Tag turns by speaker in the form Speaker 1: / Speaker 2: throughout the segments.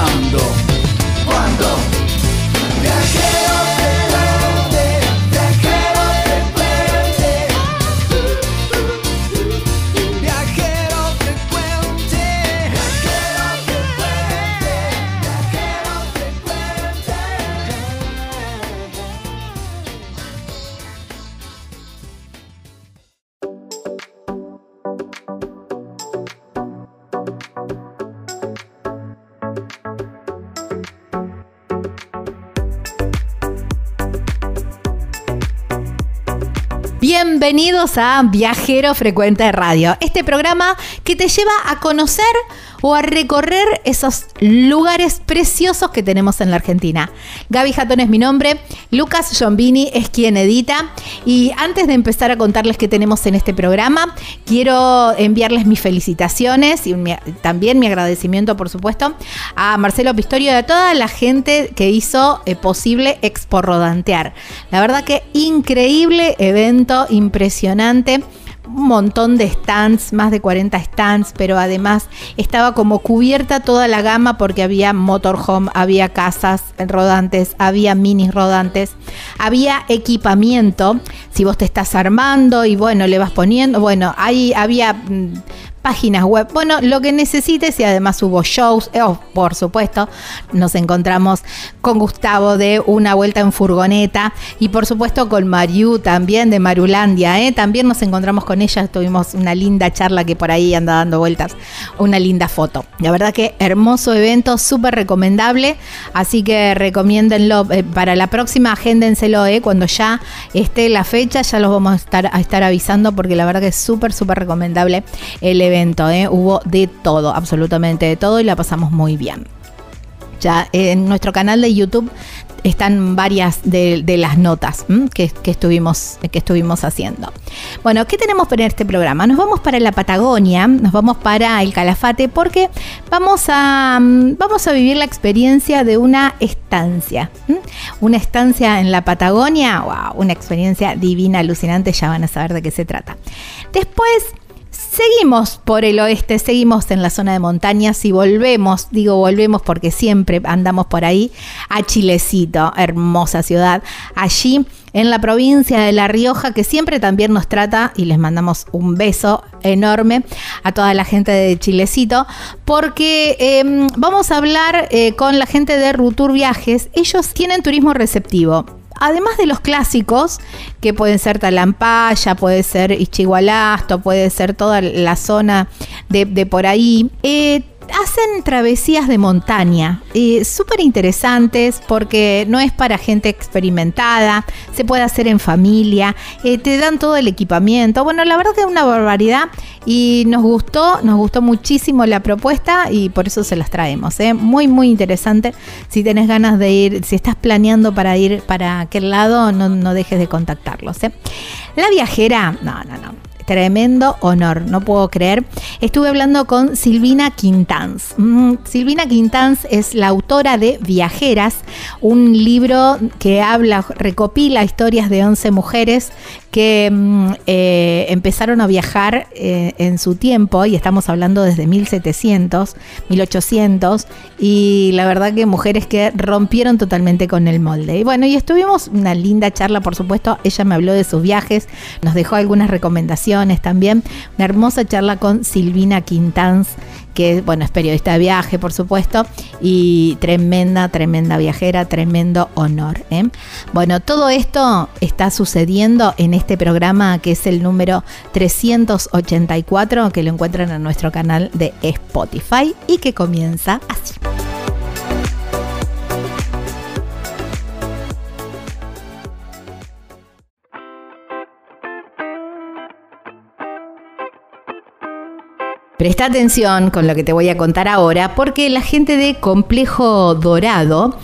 Speaker 1: Ahora,
Speaker 2: Bienvenidos a Viajero Frecuente Radio, este programa que te lleva a conocer o a recorrer esos lugares preciosos que tenemos en la Argentina. Gaby Jatón es mi nombre, Lucas Giombini es quien edita y antes de empezar a contarles qué tenemos en este programa, quiero enviarles mis felicitaciones y también mi agradecimiento, por supuesto, a Marcelo Pistorio y a toda la gente que hizo eh, posible Expo Rodantear. La verdad que increíble evento, impresionante un montón de stands, más de 40 stands, pero además estaba como cubierta toda la gama porque había motorhome, había casas rodantes, había minis rodantes, había equipamiento. Si vos te estás armando y bueno, le vas poniendo, bueno, ahí había mm, páginas web, bueno, lo que necesites y además hubo shows, eh, oh, por supuesto, nos encontramos con Gustavo de Una Vuelta en Furgoneta y por supuesto con Mariu también de Marulandia, ¿eh? también nos encontramos con ella, tuvimos una linda charla que por ahí anda dando vueltas, una linda foto. La verdad que hermoso evento, súper recomendable, así que recomiéndenlo eh, para la próxima, agéndenselo, ¿eh? cuando ya esté la fecha, ya los vamos a estar, a estar avisando porque la verdad que es súper, súper recomendable el evento, ¿eh? hubo de todo, absolutamente de todo y la pasamos muy bien. Ya en nuestro canal de YouTube están varias de, las notas que, que estuvimos, que estuvimos haciendo. Bueno, ¿qué tenemos para este programa? Nos vamos para la Patagonia, nos vamos para el Calafate, porque vamos a, mm, vamos a vivir la experiencia de una estancia. Una estancia en la Patagonia, una experiencia divina, alucinante, ya van a saber de qué se trata. Después Seguimos por el oeste, seguimos en la zona de montañas y volvemos, digo volvemos porque siempre andamos por ahí, a Chilecito, hermosa ciudad, allí en la provincia de La Rioja, que siempre también nos trata, y les mandamos un beso enorme a toda la gente de Chilecito, porque eh, vamos a hablar eh, con la gente de Rutur Viajes, ellos tienen turismo receptivo además de los clásicos, que pueden ser Talampaya, puede ser Ichigualasto, puede ser toda la zona de, por ahí, eh, hacen travesías de montaña, eh, súper interesantes porque no es para gente experimentada, se puede hacer en familia, eh, te dan todo el equipamiento. Bueno, la verdad que es una barbaridad y nos gustó, nos gustó muchísimo la propuesta y por eso se las traemos. ¿eh? Muy, muy interesante. Si tenés ganas de ir, si estás planeando para ir para aquel lado, no, no dejes de contactarlos. ¿eh? La viajera, no, no, no tremendo honor, no puedo creer. Estuve hablando con Silvina Quintanz. Mm, Silvina Quintanz es la autora de Viajeras, un libro que habla, recopila historias de 11 mujeres que mm, eh, empezaron a viajar eh, en su tiempo, y estamos hablando desde 1700, 1800, y la verdad que mujeres que rompieron totalmente con el molde. Y bueno, y estuvimos una linda charla, por supuesto, ella me habló de sus viajes, nos dejó algunas recomendaciones también, una hermosa charla con Silvina Quintanz que bueno, es periodista de viaje, por supuesto, y tremenda, tremenda viajera, tremendo honor. ¿eh? Bueno, todo esto está sucediendo en este programa que es el número 384, que lo encuentran en nuestro canal de Spotify y que comienza así. Presta atención con lo que te voy a contar ahora, porque la gente de Complejo Dorado,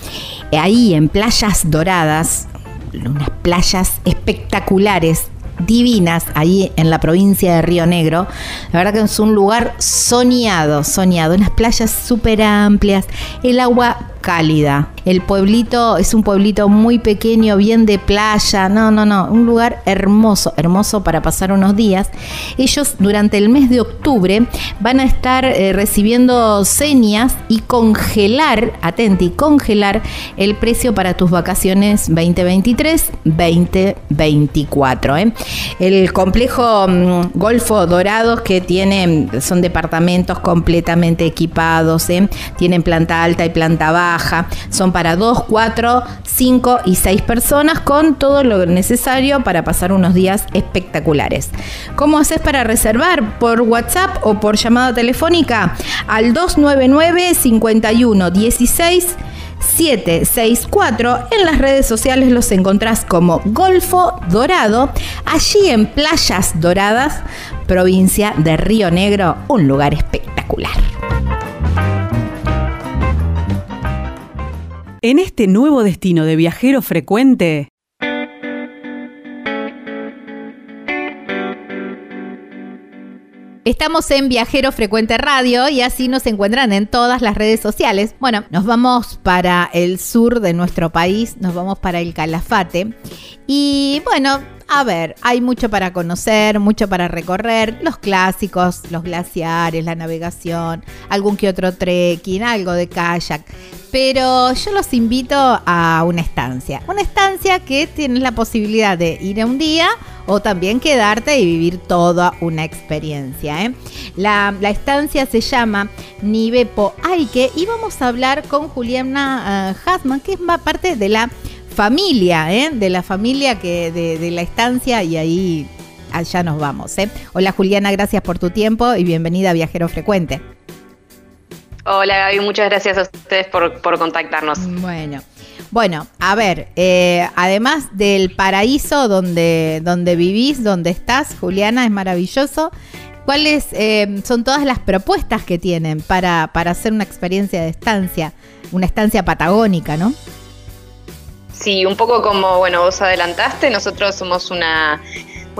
Speaker 2: ahí en Playas Doradas, unas playas espectaculares, divinas, ahí en la provincia de Río Negro. La verdad que es un lugar soñado, soñado, unas playas súper amplias, el agua cálida. El pueblito es un pueblito muy pequeño, bien de playa. No, no, no. Un lugar hermoso, hermoso para pasar unos días. Ellos durante el mes de octubre van a estar eh, recibiendo señas y congelar, atenti, congelar el precio para tus vacaciones 2023-2024. ¿eh? El complejo mm, Golfo Dorados que tiene, son departamentos completamente equipados. ¿eh? Tienen planta alta y planta baja son para 2, 4, 5 y 6 personas con todo lo necesario para pasar unos días espectaculares. ¿Cómo haces para reservar? ¿Por WhatsApp o por llamada telefónica? Al 299 51 16 764. En las redes sociales los encontrás como Golfo Dorado, allí en Playas Doradas, provincia de Río Negro, un lugar espectacular.
Speaker 3: En este nuevo destino de viajero frecuente,
Speaker 2: Estamos en Viajero Frecuente Radio y así nos encuentran en todas las redes sociales. Bueno, nos vamos para el sur de nuestro país, nos vamos para el Calafate. Y bueno, a ver, hay mucho para conocer, mucho para recorrer, los clásicos, los glaciares, la navegación, algún que otro trekking, algo de kayak. Pero yo los invito a una estancia. Una estancia que tienes la posibilidad de ir a un día o también quedarte y vivir toda una experiencia. ¿eh? La, estancia se llama Nivepo Aike y vamos a hablar con Juliana uh, Hasman, que es parte de la familia, ¿eh? de la familia que de, la estancia y ahí allá nos vamos. ¿eh? Hola Juliana, gracias por tu tiempo y bienvenida a Viajero Frecuente.
Speaker 4: Hola Gaby, muchas gracias a ustedes por, contactarnos.
Speaker 2: Bueno. Bueno, a ver, eh, además del paraíso donde, donde vivís, donde estás, Juliana, es maravilloso. ¿Cuáles eh, son todas las propuestas que tienen para, para hacer una experiencia de estancia? Una estancia patagónica, ¿no?
Speaker 4: Sí, un poco como, bueno, vos adelantaste, nosotros somos una,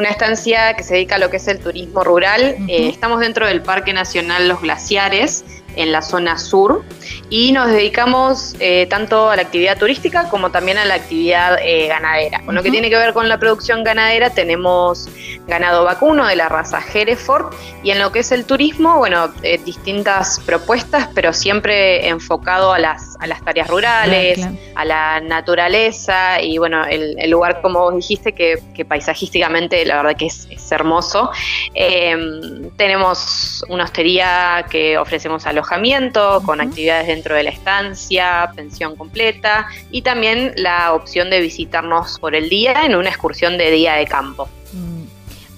Speaker 4: estancia que se dedica a lo que es el turismo rural. Eh, estamos dentro del Parque Nacional Los Glaciares, en la zona sur, y nos dedicamos eh, tanto a la actividad turística como también a la actividad eh, ganadera. Con lo que tiene que ver con la producción ganadera, tenemos ganado vacuno de la raza Hereford, y en lo que es el turismo, bueno, distintas propuestas, pero siempre enfocado a las a las tareas rurales, a la naturaleza y bueno, el, lugar como vos dijiste que, paisajísticamente la verdad que es, hermoso. Em, tenemos una hostería que ofrecemos alojamiento con actividades dentro de la estancia, pensión completa y también la opción de visitarnos por el día en una excursión de día de campo. Mm.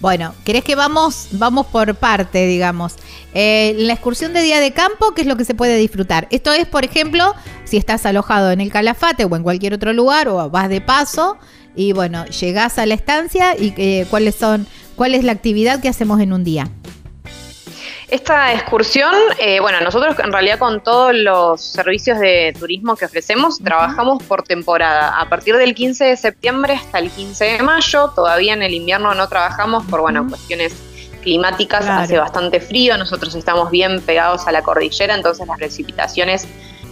Speaker 2: Bueno, ¿querés que vamos, vamos por parte, digamos? Eh, la excursión de día de campo, ¿qué es lo que se puede disfrutar? Esto es, por ejemplo, si estás alojado en el Calafate o en cualquier otro lugar o vas de paso y bueno, llegás a la estancia y eh, cuáles son, cuál es la actividad que hacemos en un día.
Speaker 4: Esta excursión, eh, bueno, nosotros en realidad con todos los servicios de turismo que ofrecemos, trabajamos por temporada. A partir del 15 de septiembre hasta el 15 de mayo, todavía en el invierno no trabajamos por, bueno, cuestiones climáticas, hace bastante frío, nosotros estamos bien pegados a la cordillera, entonces las precipitaciones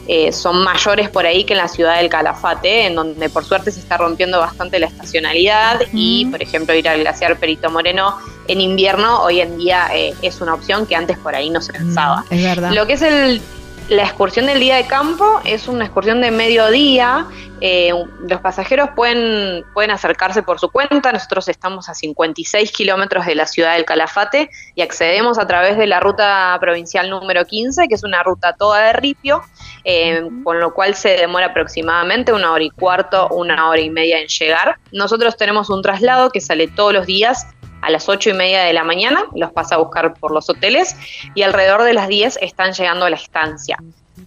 Speaker 4: eh, son mayores por ahí que en la ciudad del Calafate, en donde por suerte se está rompiendo bastante la estacionalidad y, por ejemplo, ir al glaciar Perito Moreno en invierno hoy en día eh, es una opción que antes por ahí no se pensaba.
Speaker 2: es verdad.
Speaker 4: Lo que es el la excursión del día de campo es una excursión de mediodía. Eh, los pasajeros pueden, pueden acercarse por su cuenta. Nosotros estamos a 56 kilómetros de la ciudad del Calafate y accedemos a través de la ruta provincial número 15, que es una ruta toda de ripio, eh, con lo cual se demora aproximadamente una hora y cuarto, una hora y media en llegar. Nosotros tenemos un traslado que sale todos los días a las ocho y media de la mañana, los pasa a buscar por los hoteles y alrededor de las 10 están llegando a la estancia.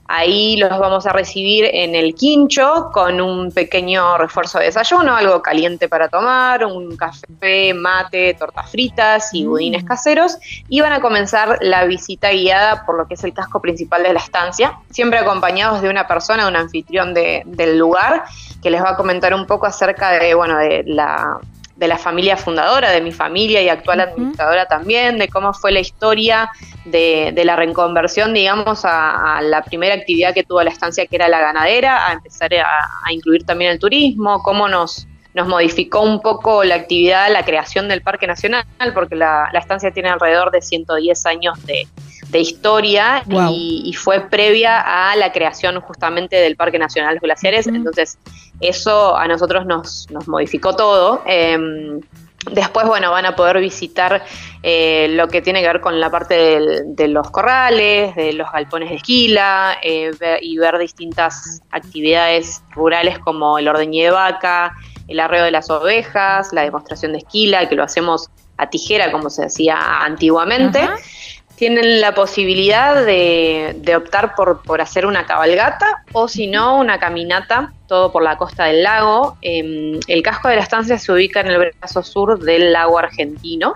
Speaker 4: Ahí los vamos a recibir en el quincho con un pequeño refuerzo de desayuno, algo caliente para tomar, un café, mate, tortas fritas y mm. budines caseros. Y van a comenzar la visita guiada por lo que es el casco principal de la estancia, siempre acompañados de una persona, un anfitrión del lugar, que les va a comentar un poco acerca de, bueno, de la de la familia fundadora, de mi familia y actual administradora también, de cómo fue la historia de, la reconversión, digamos, a, la primera actividad que tuvo la estancia, que era la ganadera, a empezar a, incluir también el turismo, cómo nos, nos modificó un poco la actividad, la creación del Parque Nacional, porque la, la estancia tiene alrededor de 110 años de, de historia y, fue previa a la creación justamente del Parque Nacional Los Glaciares, entonces eso a nosotros nos, nos modificó todo. Em, después, bueno, van a poder visitar eh, lo que tiene que ver con la parte de los corrales, de los galpones de esquila eh, y ver distintas actividades rurales como el ordeñe de vaca, el arreo de las ovejas, la demostración de esquila, que lo hacemos a tijera como se hacía antiguamente tienen la posibilidad de, optar por, por, hacer una cabalgata o si no una caminata, todo por la costa del lago. Em, el casco de la estancia se ubica en el brazo sur del lago argentino.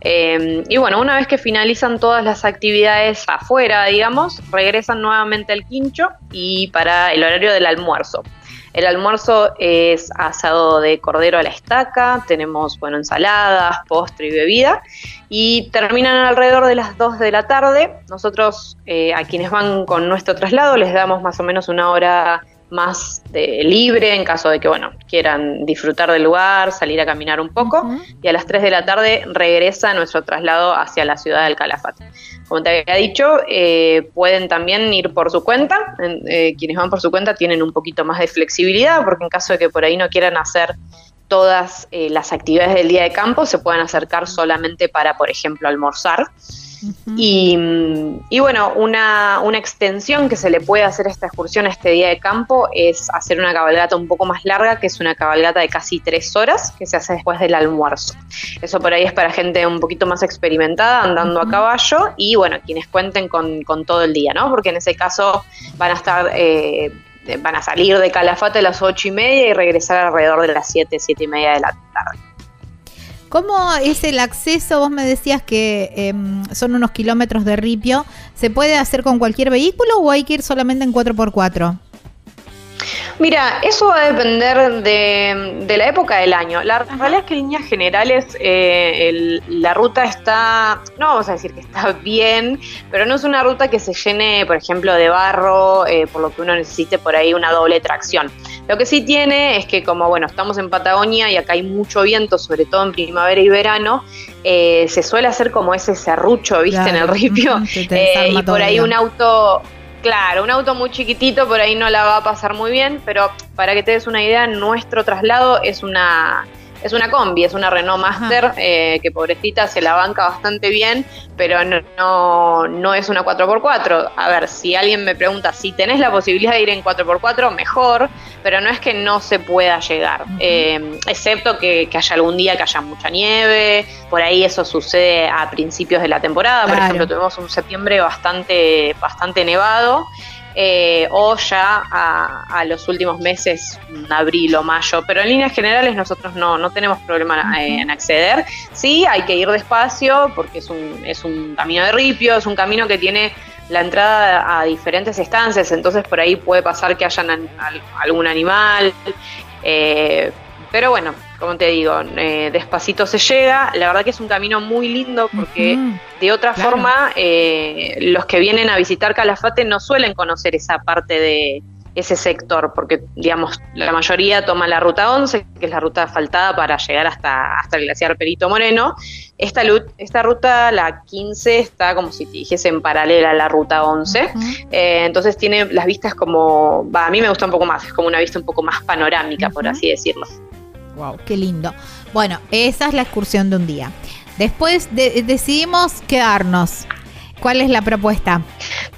Speaker 4: Em, y bueno, una vez que finalizan todas las actividades afuera, digamos, regresan nuevamente al quincho y para el horario del almuerzo. El almuerzo es asado de cordero a la estaca, tenemos bueno, ensaladas, postre y bebida y terminan alrededor de las 2 de la tarde. Nosotros eh, a quienes van con nuestro traslado les damos más o menos una hora más de libre en caso de que bueno quieran disfrutar del lugar, salir a caminar un poco y a las 3 de la tarde regresa nuestro traslado hacia la ciudad del Calafate. Como te había dicho, eh, pueden también ir por su cuenta. Eh, quienes van por su cuenta tienen un poquito más de flexibilidad, porque en caso de que por ahí no quieran hacer todas eh, las actividades del día de campo, se pueden acercar solamente para, por ejemplo, almorzar y, bueno, una, extensión que se le puede hacer a esta excursión, a este día de campo, es hacer una cabalgata un poco más larga, que es una cabalgata de casi tres horas, que se hace después del almuerzo. Eso por ahí es para gente un poquito más experimentada, andando a caballo, y bueno, quienes cuenten con, todo el día, ¿no? Porque en ese caso van a estar... Eh, van a salir de Calafate a las ocho y media y regresar alrededor de las siete, siete y media de la tarde.
Speaker 2: ¿Cómo es el acceso? Vos me decías que em, son unos kilómetros de ripio. ¿Se puede hacer con cualquier vehículo o hay que ir solamente en 4x4?
Speaker 4: Mira, eso va a depender de, la época del año. La realidad es que en líneas generales eh, la ruta está, no vamos a decir que está bien, pero no es una ruta que se llene, por ejemplo, de barro, eh, por lo que uno necesite por ahí una doble tracción. Lo que sí tiene es que como, bueno, estamos en Patagonia y acá hay mucho viento, sobre todo en primavera y verano, eh, se suele hacer como ese serrucho, viste, en el ripio. y por ahí un auto Claro, un auto muy chiquitito por ahí no la va a pasar muy bien, pero para que te des una idea, nuestro traslado es una es una combi, es una Renault Master, eh, que pobrecita se la banca bastante bien, pero no, no, es una 4x4. A ver, si alguien me pregunta si tenés la posibilidad de ir en 4x4, mejor, pero no es que no se pueda llegar, eh, excepto que, haya algún día que haya mucha nieve, por ahí eso sucede a principios de la temporada, por ejemplo, tuvimos un septiembre bastante, bastante nevado. Eh, o ya a, los últimos meses, abril o mayo, pero en líneas generales nosotros no, no tenemos problema eh, en acceder. Sí, hay que ir despacio porque es un, es un camino de ripio, es un camino que tiene la entrada a diferentes estancias, entonces por ahí puede pasar que hayan algún animal. Eh, pero bueno, como te digo, eh, despacito se llega. La verdad que es un camino muy lindo porque de otra forma eh, los que vienen a visitar Calafate no suelen conocer esa parte de ese sector, porque digamos la mayoría toma la ruta 11, que es la ruta asfaltada para llegar hasta, hasta el glaciar Perito Moreno. Esta, esta ruta, la 15, está como si te dijese en paralela a la ruta 11, eh, entonces tiene las vistas como, a mí me gusta un poco más, es como una vista un poco más panorámica, por así decirlo.
Speaker 2: Wow, qué lindo. Bueno, esa es la excursión de un día. Después decidimos quedarnos. ¿Cuál es la propuesta?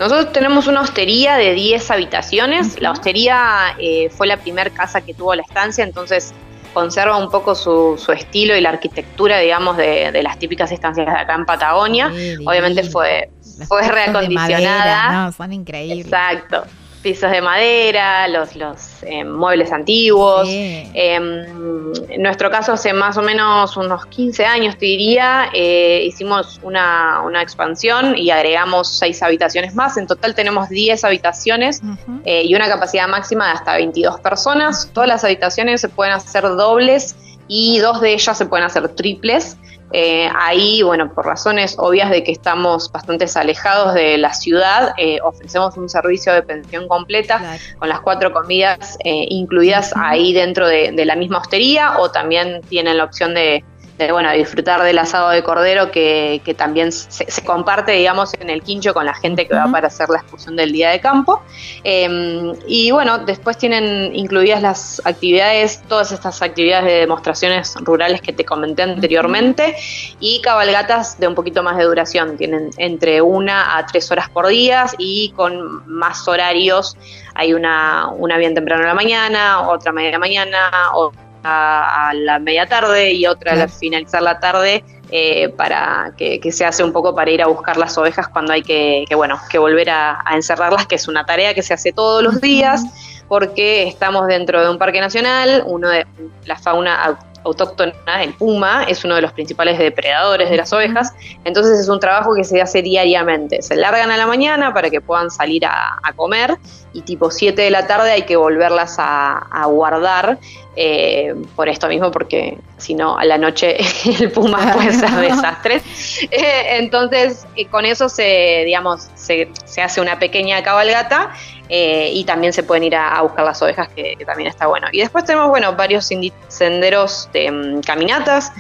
Speaker 4: Nosotros tenemos una hostería de 10 habitaciones. La hostería eh, fue la primera casa que tuvo la estancia, entonces conserva un poco su, estilo y la arquitectura, digamos, de, las típicas estancias de acá en Patagonia. Obviamente fue, fue reacondicionada.
Speaker 2: no, son increíbles.
Speaker 4: Exacto pisos de madera, los, los eh, muebles antiguos. Em, en nuestro caso, hace más o menos unos 15 años, te diría, eh, hicimos una, expansión y agregamos seis habitaciones más. En total tenemos 10 habitaciones eh, y una capacidad máxima de hasta 22 personas. Todas las habitaciones se pueden hacer dobles y dos de ellas se pueden hacer triples. Eh, ahí, bueno, por razones obvias de que estamos bastante alejados de la ciudad, eh, ofrecemos un servicio de pensión completa con las cuatro comidas eh, incluidas ahí dentro de, la misma hostería o también tienen la opción de, bueno, disfrutar del asado de cordero que, también se, comparte, digamos, en el quincho con la gente que va para hacer la excursión del día de campo. Em, y bueno, después tienen incluidas las actividades, todas estas actividades de demostraciones rurales que te comenté anteriormente y cabalgatas de un poquito más de duración. Tienen entre una a tres horas por día y con más horarios. Hay una, una bien temprano en la mañana, otra media de la mañana, o a, la media tarde y otra al finalizar la tarde eh, para que, se hace un poco para ir a buscar las ovejas cuando hay que, bueno que volver a, encerrarlas que es una tarea que se hace todos los días porque estamos dentro de un parque nacional uno de la fauna autóctona, el puma, es uno de los principales depredadores de las ovejas, entonces es un trabajo que se hace diariamente. Se largan a la mañana para que puedan salir a, comer y tipo 7 de la tarde hay que volverlas a, guardar eh, por esto mismo, porque si no, a la noche el puma puede ser desastre. Eh, entonces, eh, con eso se, digamos, se, se hace una pequeña cabalgata y también se pueden ir a, buscar las ovejas, que, también está bueno. Y después tenemos, bueno, varios senderos de mm, caminatas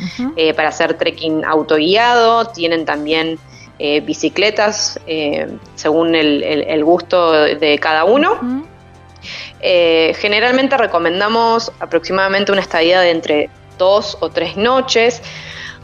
Speaker 4: para hacer trekking autoguiado, tienen también eh, bicicletas según el, gusto de cada uno. generalmente recomendamos aproximadamente una estadía de entre dos o tres noches.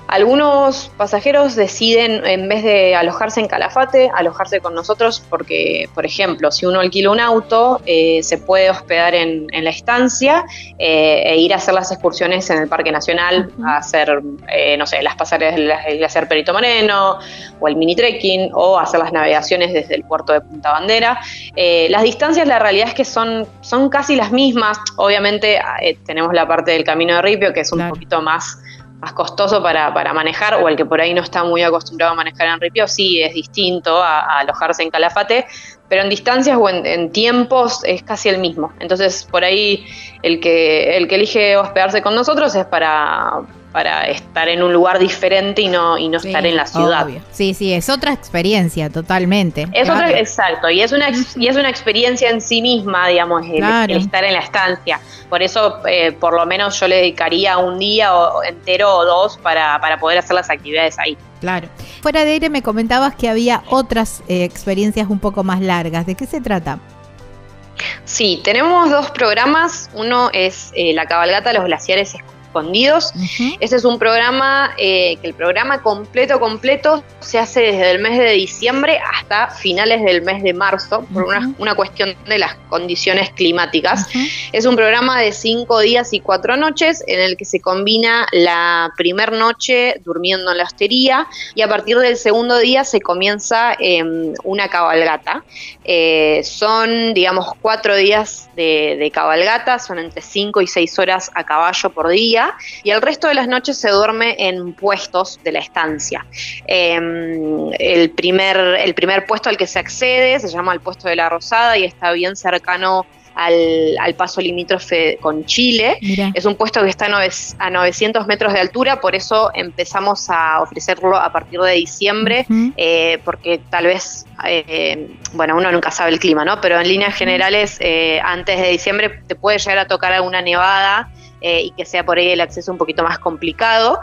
Speaker 4: Algunos pasajeros deciden, en vez de alojarse en Calafate, alojarse con nosotros porque, por ejemplo, si uno alquila un auto, eh, se puede hospedar en, la estancia eh, e ir a hacer las excursiones en el Parque Nacional, a hacer, eh, no sé, las pasarelas del glaciar Perito Moreno o el mini trekking o hacer las navegaciones desde el puerto de Punta Bandera. las distancias, la realidad es que son, son casi las mismas. Obviamente tenemos la parte del Camino de Ripio, que es un poquito más más costoso para, para, manejar, o el que por ahí no está muy acostumbrado a manejar en Ripio, sí es distinto a, alojarse en Calafate, pero en distancias o en, tiempos es casi el mismo. Entonces, por ahí el que, el que elige hospedarse con nosotros es para, para estar en un lugar diferente y no, y no estar en la ciudad.
Speaker 2: Sí, sí, es otra experiencia totalmente.
Speaker 4: Es otra, exacto, y es una y es una experiencia en sí misma, digamos, el, estar en la estancia. Por eso, eh, por lo menos yo le dedicaría un día o, entero o dos para, para poder hacer las actividades ahí.
Speaker 2: Claro. Fuera de aire me comentabas que había otras eh, experiencias un poco más largas. ¿De qué se trata?
Speaker 4: Sí, tenemos dos programas. Uno es eh, la cabalgata a los glaciares escondidos. Ese es un programa eh, que el programa completo, completo se hace desde el mes de diciembre hasta finales del mes de marzo, por una, cuestión de las condiciones climáticas. Es un programa de cinco días y cuatro noches en el que se combina la primer noche durmiendo en la hostería y a partir del segundo día se comienza em, una cabalgata. Eh, son, digamos, cuatro días de, de cabalgata, son entre cinco y seis horas a caballo por día y el resto de las noches se duerme en puestos de la estancia. Em, el, primer, el primer puesto al que se accede se llama el puesto de la Rosada y está bien cercano al, paso limítrofe con Chile. Es un puesto que está a 900 metros de altura, por eso empezamos a ofrecerlo a partir de diciembre, eh, porque tal vez, eh, bueno, uno nunca sabe el clima, ¿no? Pero en líneas generales, eh, antes de diciembre te puede llegar a tocar alguna nevada eh, y que sea por ahí el acceso un poquito más complicado.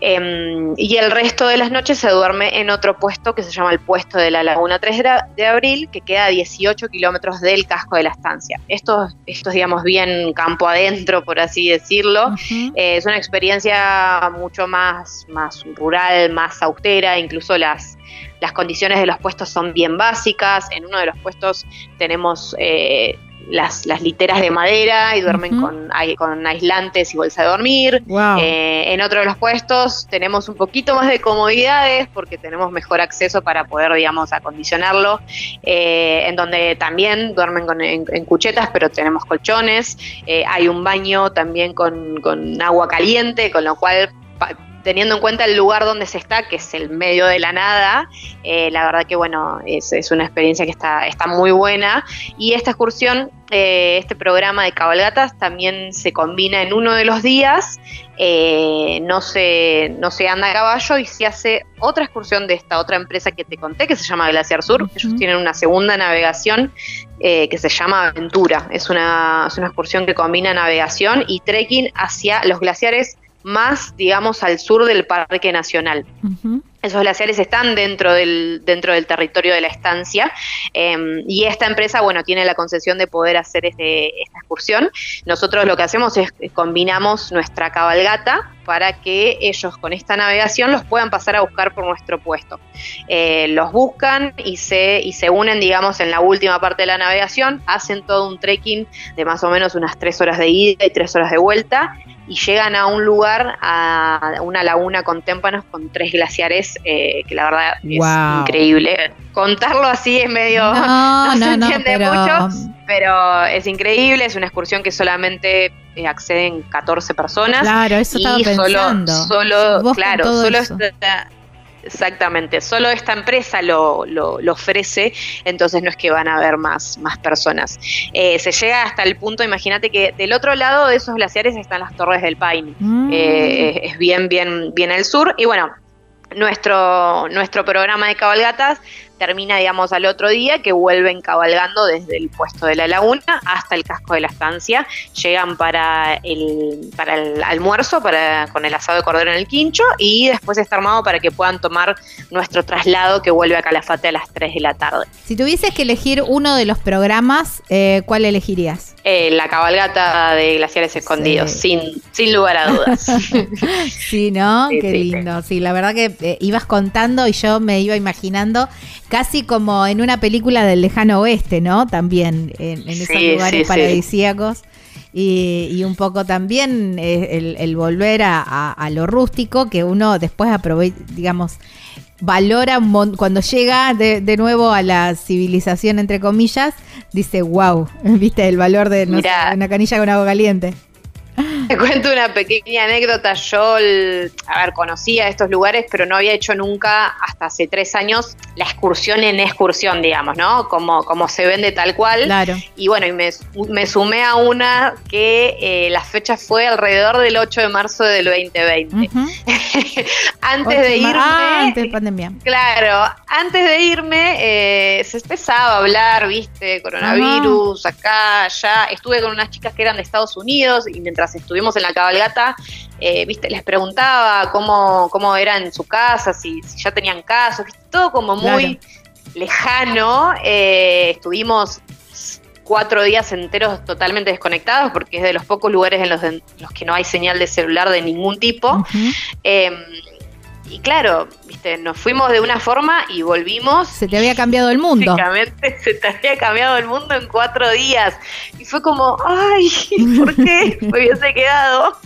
Speaker 4: Em, y el resto de las noches se duerme en otro puesto que se llama el puesto de la Laguna 3 de Abril, que queda a 18 kilómetros del casco de la estancia. Esto, esto es, digamos, bien campo adentro, por así decirlo. Eh, es una experiencia mucho más, más rural, más austera, incluso las, las condiciones de los puestos son bien básicas. En uno de los puestos tenemos eh, las, las literas de madera y duermen con, con aislantes y bolsa de dormir. Eh, en otro de los puestos tenemos un poquito más de comodidades porque tenemos mejor acceso para poder, digamos, acondicionarlo, eh, en donde también duermen con, en, cuchetas, pero tenemos colchones. Eh, hay un baño también con, con agua caliente, con lo cual teniendo en cuenta el lugar donde se está, que es el medio de la nada, eh, la verdad que bueno, es, una experiencia que está, está muy buena. Y esta excursión, eh, este programa de cabalgatas también se combina en uno de los días, eh, no, se, no se anda a caballo y se hace otra excursión de esta otra empresa que te conté, que se llama Glaciar Sur. Ellos tienen una segunda navegación que se llama Aventura. Es una, es una excursión que combina navegación y trekking hacia los glaciares más, digamos, al sur del Parque Nacional. Esos glaciares están dentro del, dentro del territorio de la estancia em, y esta empresa, bueno, tiene la concesión de poder hacer este, esta excursión. Nosotros lo que hacemos es combinamos nuestra cabalgata para que ellos con esta navegación los puedan pasar a buscar por nuestro puesto. Eh, los buscan y se, y se unen, digamos, en la última parte de la navegación, hacen todo un trekking de más o menos unas tres horas de ida y tres horas de vuelta y llegan a un lugar, a una laguna con témpanos con tres glaciares, eh, que la verdad es increíble. Contarlo así es medio, no, se entiende mucho, pero es increíble, es una excursión que solamente eh, acceden 14 personas.
Speaker 2: Claro, eso estaba y
Speaker 4: pensando. Solo, solo claro, solo Exactamente, solo esta empresa lo, lo, ofrece, entonces no es que van a haber más, más personas. Eh, se llega hasta el punto, imagínate que del otro lado de esos glaciares están las Torres del Paine, mm. eh, es bien, bien, bien al sur, y bueno, nuestro, nuestro programa de cabalgatas termina, digamos, al otro día, que vuelven cabalgando desde el puesto de la laguna hasta el casco de la estancia. Llegan para el, para el almuerzo, para, con el asado de cordero en el quincho, y después está armado para que puedan tomar nuestro traslado que vuelve a Calafate a las 3 de la tarde.
Speaker 2: Si tuvieses que elegir uno de los programas, eh, ¿cuál elegirías?
Speaker 4: Eh, la cabalgata de glaciares escondidos, sin, sin lugar a dudas.
Speaker 2: sí, ¿no? Qué lindo. Sí. la verdad que eh, ibas contando y yo me iba imaginando casi como en una película del lejano oeste, ¿no? También en, esos lugares paradisíacos. Y, un poco también eh, el, volver a, lo rústico que uno después aprovecha, digamos, valora cuando llega de, nuevo a la civilización, entre comillas, dice, wow, viste el valor de una canilla con agua caliente.
Speaker 4: Te cuento una pequeña anécdota. Yo, a ver, conocía estos lugares, pero no había hecho nunca, hasta hace tres años, la excursión en excursión, digamos, ¿no? Como, como se vende tal cual.
Speaker 2: Claro.
Speaker 4: Y bueno, y me, me sumé a una que eh, la fecha fue alrededor del 8 de marzo del 2020. antes de irme.
Speaker 2: Ah, antes de pandemia.
Speaker 4: Claro, antes de irme, eh, se empezaba a hablar, viste, coronavirus, acá, allá. Estuve con unas chicas que eran de Estados Unidos y mientras estuvimos en la cabalgata, eh, viste, les preguntaba cómo, cómo era en su casa, si, ya tenían casos, todo como muy lejano. Eh, estuvimos cuatro días enteros totalmente desconectados porque es de los pocos lugares en los, los que no hay señal de celular de ningún tipo. Em, y claro, viste, nos fuimos de una forma y volvimos.
Speaker 2: Se te había cambiado el mundo.
Speaker 4: Básicamente se te había cambiado el mundo en cuatro días. Y fue como, ay, ¿por qué? Me hubiese quedado.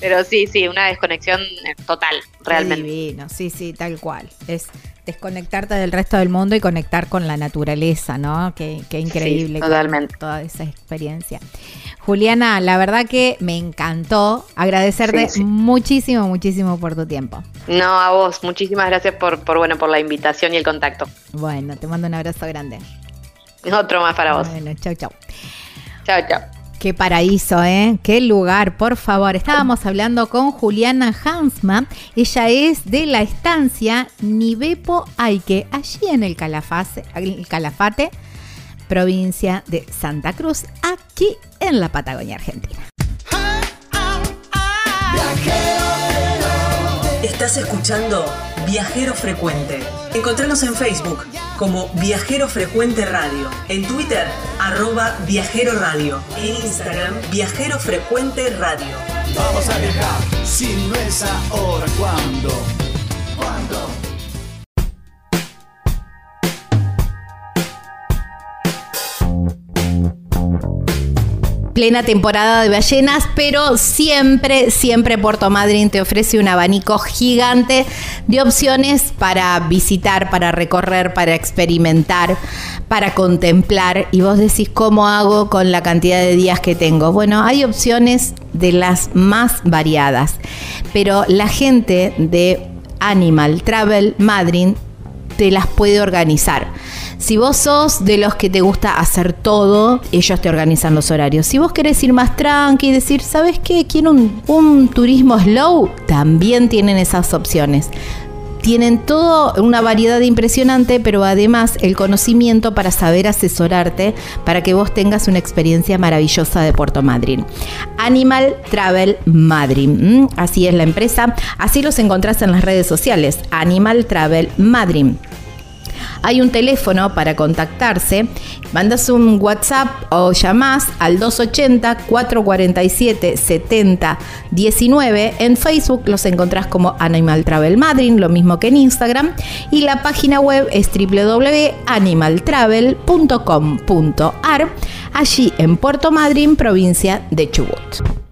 Speaker 4: Pero sí, sí, una desconexión total, realmente.
Speaker 2: divino, sí, sí, tal cual. Es desconectarte del resto del mundo y conectar con la naturaleza, ¿no? Qué, qué increíble.
Speaker 4: totalmente.
Speaker 2: Toda esa experiencia. Juliana, la verdad que me encantó agradecerte muchísimo, muchísimo por tu tiempo.
Speaker 4: No, a vos, muchísimas gracias por, por, bueno, por la invitación y el contacto.
Speaker 2: Bueno, te mando un abrazo grande.
Speaker 4: Otro más para vos.
Speaker 2: Bueno, chau, chau.
Speaker 4: Chau, chau.
Speaker 2: Qué paraíso, ¿eh? Qué lugar, por favor. Estábamos hablando con Juliana Hansma. Ella es de la estancia Nivepo Aike, allí en el, Calafate, el Calafate, provincia de Santa Cruz, aquí en la Patagonia Argentina.
Speaker 3: Estás escuchando Viajero Frecuente. Encontranos en Facebook como Viajero Frecuente Radio, en Twitter arroba Viajero Radio, en Instagram Viajero Frecuente Radio.
Speaker 1: Vamos a viajar, si no es ahora, ¿cuándo? ¿Cuándo?
Speaker 2: Plena temporada de ballenas, pero siempre, siempre Puerto Madryn te ofrece un abanico gigante de opciones para visitar, para recorrer, para experimentar, para contemplar. Y vos decís, ¿cómo hago con la cantidad de días que tengo? Bueno, hay opciones de las más variadas, pero la gente de Animal Travel Madryn te las puede organizar. Si vos sos de los que te gusta hacer todo, ellos te organizan los horarios. Si vos querés ir más tranqui y decir, ¿sabes qué? Quiero un, un turismo slow, también tienen esas opciones tienen toda una variedad impresionante, pero además el conocimiento para saber asesorarte para que vos tengas una experiencia maravillosa de Puerto Madryn. Animal Travel Madryn, así es la empresa, así los encontrás en las redes sociales, Animal Travel Madryn hay un teléfono para contactarse. Mandas un WhatsApp o llamás al 280 70 19. En Facebook los encontrás como Animal Travel Madrid, lo mismo que en Instagram. Y la página web es www.animaltravel.com.ar, allí en Puerto Madryn, provincia de Chubut.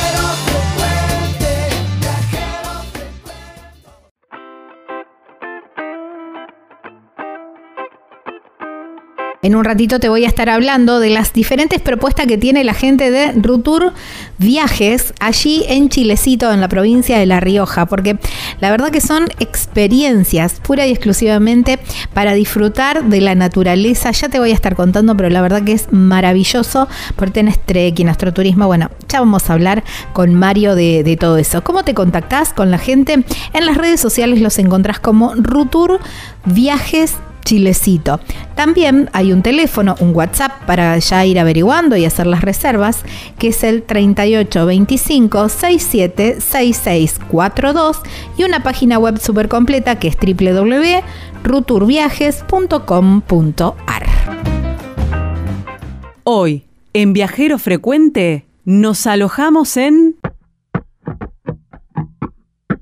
Speaker 2: En un ratito te voy a estar hablando de las diferentes propuestas que tiene la gente de Rutur Viajes allí en Chilecito, en la provincia de La Rioja, porque la verdad que son experiencias pura y exclusivamente para disfrutar de la naturaleza. Ya te voy a estar contando, pero la verdad que es maravilloso porque tenés trekking, astroturismo. Bueno, ya vamos a hablar con Mario de, todo eso. ¿Cómo te contactás con la gente? En las redes sociales los encontrás como Rutur Viajes Chilecito. También hay un teléfono, un WhatsApp para ya ir averiguando y hacer las reservas, que es el 3825 676642 y una página web súper completa que es www.ruturviajes.com.ar.
Speaker 5: Hoy, en Viajero Frecuente, nos alojamos en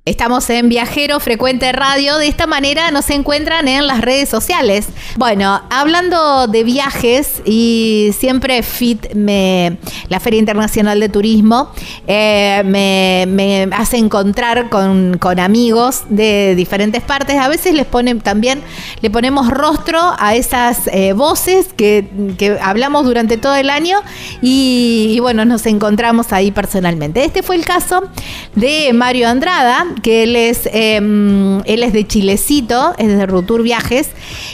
Speaker 2: Estamos en Viajero Frecuente Radio. De esta manera nos encuentran en las redes sociales. Bueno, hablando de viajes y siempre FIT, me, la Feria Internacional de Turismo, eh, me, hace encontrar con, amigos de diferentes partes. A veces les ponen también, le ponemos rostro a esas eh, voces que, hablamos durante todo el año y, y bueno, nos encontramos ahí personalmente. Este fue el caso de Mario Andrada, que él es, em, él es de Chilecito, es de Rutur Viajes,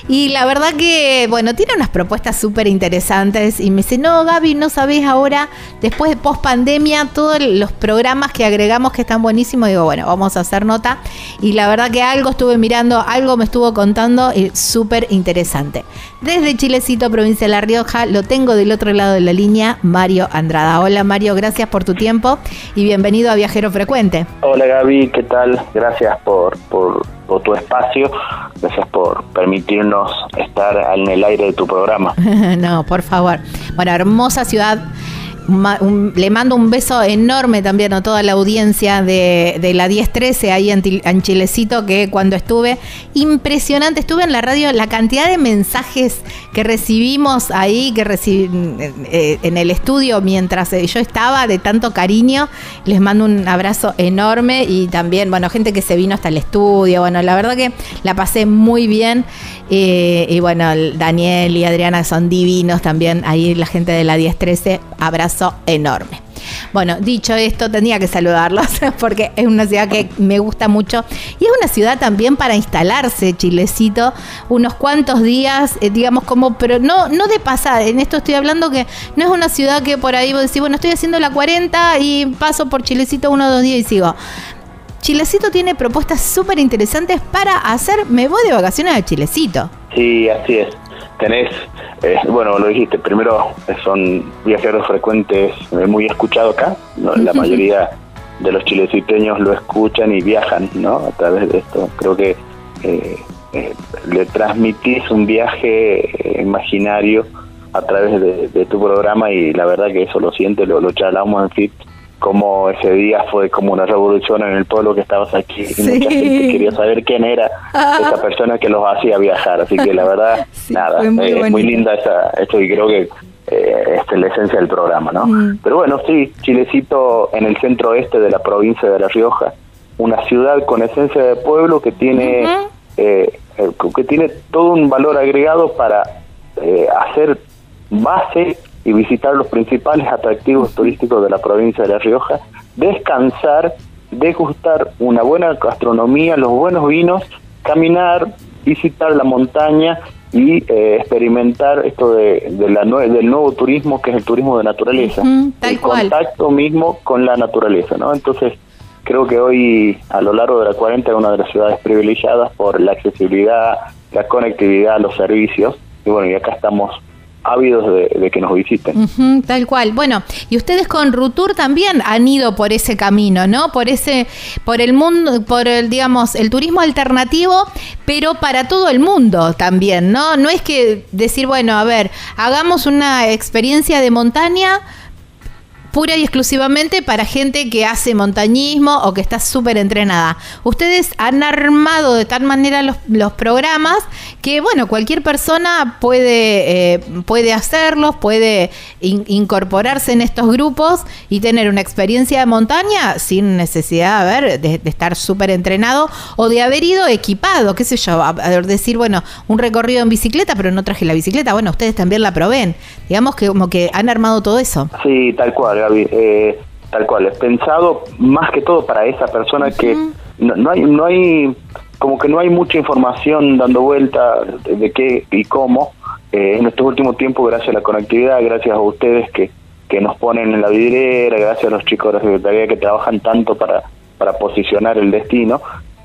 Speaker 2: y la verdad que, bueno, tiene unas propuestas súper interesantes, y me dice, no, Gaby, no sabés ahora, después de post pandemia, todos los programas que agregamos que están buenísimos, digo, bueno, vamos a hacer nota, y la verdad que algo estuve mirando, algo me estuvo contando, y súper interesante. Desde Chilecito, provincia de La Rioja, lo tengo del otro lado de la línea, Mario Andrada. Hola Mario, gracias por tu tiempo y bienvenido a Viajero Frecuente.
Speaker 6: Hola Gaby, ¿qué tal? Gracias por, por, tu espacio, gracias por permitirnos estar en el aire de tu programa.
Speaker 2: no, por favor. Bueno, hermosa ciudad le mando un beso enorme también a toda la audiencia de, de la 1013 ahí en, Chilecito, que cuando estuve, impresionante, estuve en la radio, la cantidad de mensajes que recibimos ahí, que recibí eh, en el estudio mientras yo estaba, de tanto cariño, les mando un abrazo enorme y también, bueno, gente que se vino hasta el estudio, bueno, la verdad que la pasé muy bien eh, y bueno, Daniel y Adriana son divinos también, ahí la gente de la 1013, abrazo enorme. Bueno, dicho esto, tenía que saludarlos porque es una ciudad que me gusta mucho y es una ciudad también para instalarse, Chilecito, unos cuantos días, eh, digamos como, pero no, no de pasar, en esto estoy hablando que no es una ciudad que por ahí vos decís, bueno, estoy haciendo la 40 y paso por Chilecito uno o dos días y sigo. Chilecito tiene propuestas súper interesantes para hacer, me voy de vacaciones a Chilecito.
Speaker 6: Sí, así es tenés, eh, bueno, lo dijiste, primero son viajeros frecuentes eh, muy escuchados acá, la mayoría de los chileciteños lo escuchan y viajan, ¿no? A través de esto. Creo que eh, le transmitís un viaje imaginario a través de, tu programa y la verdad que eso lo siente, lo, lo charlamos en FIT como ese día fue como una revolución en el pueblo que estabas aquí y mucha gente quería saber quién era esa persona que los hacía viajar así que la verdad nada muy, eh, muy linda esa esto y creo que eh, esta es la esencia del programa no mm. pero bueno sí Chilecito en el centro oeste de la provincia de La Rioja una ciudad con esencia de pueblo que tiene eh, que tiene todo un valor agregado para hacer base y visitar los principales atractivos turísticos de la provincia de La Rioja, descansar, degustar una buena gastronomía, los buenos vinos, caminar, visitar la montaña y eh, experimentar esto de, la del nuevo turismo que es el turismo de naturaleza, el contacto mismo con la naturaleza, ¿no? Entonces creo que hoy a lo largo de la 40 es una de las ciudades privilegiadas por la accesibilidad, la conectividad, los servicios y bueno y acá estamos ávidos de, que nos visiten.
Speaker 2: tal cual. Bueno, y ustedes con Rutur también han ido por ese camino, ¿no? Por ese, por el mundo, por el, digamos, el turismo alternativo, pero para todo el mundo también, ¿no? No es que decir, bueno, a ver, hagamos una experiencia de montaña pura y exclusivamente para gente que hace montañismo o que está súper entrenada. Ustedes han armado de tal manera los, programas que, bueno, cualquier persona puede, eh, puede hacerlos, puede incorporarse en estos grupos y tener una experiencia de montaña sin necesidad, a ver, de, estar súper entrenado o de haber ido equipado, qué sé yo, a, decir, bueno, un recorrido en bicicleta, pero no traje la bicicleta. Bueno, ustedes también la proveen. Digamos que como que han armado todo eso.
Speaker 6: Sí, tal cual eh, tal cual, es pensado más que todo para esa persona que no, hay, no hay, como que no hay mucha información dando vuelta de, qué y cómo. Eh, en estos últimos tiempos, gracias a la conectividad, gracias a ustedes que, que nos ponen en la vidriera, gracias a los chicos de la Secretaría que trabajan tanto para, para posicionar el destino,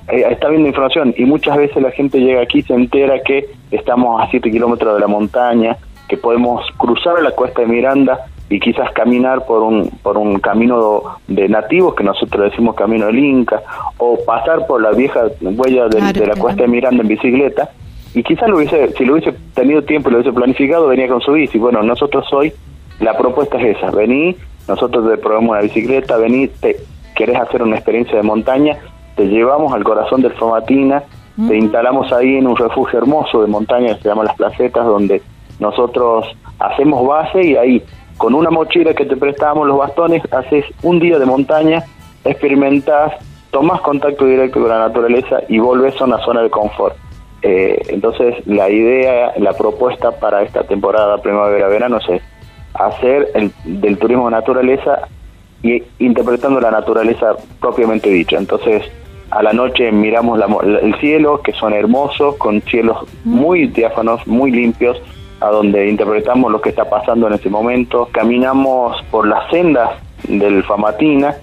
Speaker 6: eh, está viendo información y muchas veces la gente llega aquí y se entera que estamos a 7 kilómetros de la montaña, que podemos cruzar la cuesta de Miranda y quizás caminar por un por un camino de nativos que nosotros decimos camino del Inca o pasar por la vieja huella de, la cuesta de Miranda en bicicleta y quizás lo hubiese si lo hubiese tenido tiempo y lo hubiese planificado venía con su bici. Bueno nosotros hoy la propuesta es esa. Vení nosotros te probamos una bicicleta vení te querés hacer una experiencia de montaña te llevamos al corazón del Famatina, te instalamos ahí en un refugio hermoso de montaña que se llama Las Placetas, donde nosotros hacemos base y ahí con una mochila que te prestamos los bastones, haces un día de montaña, experimentas, tomas contacto directo con la naturaleza y volves a una zona de confort. Eh, entonces la idea, la propuesta para esta temporada primavera-verano es hacer el, del turismo de naturaleza y interpretando la naturaleza propiamente dicha. Entonces a la noche miramos el cielo, que son hermosos, con cielos muy diáfanos, muy limpios, a donde interpretamos lo que está pasando en ese momento. Caminamos por las sendas del Famatina.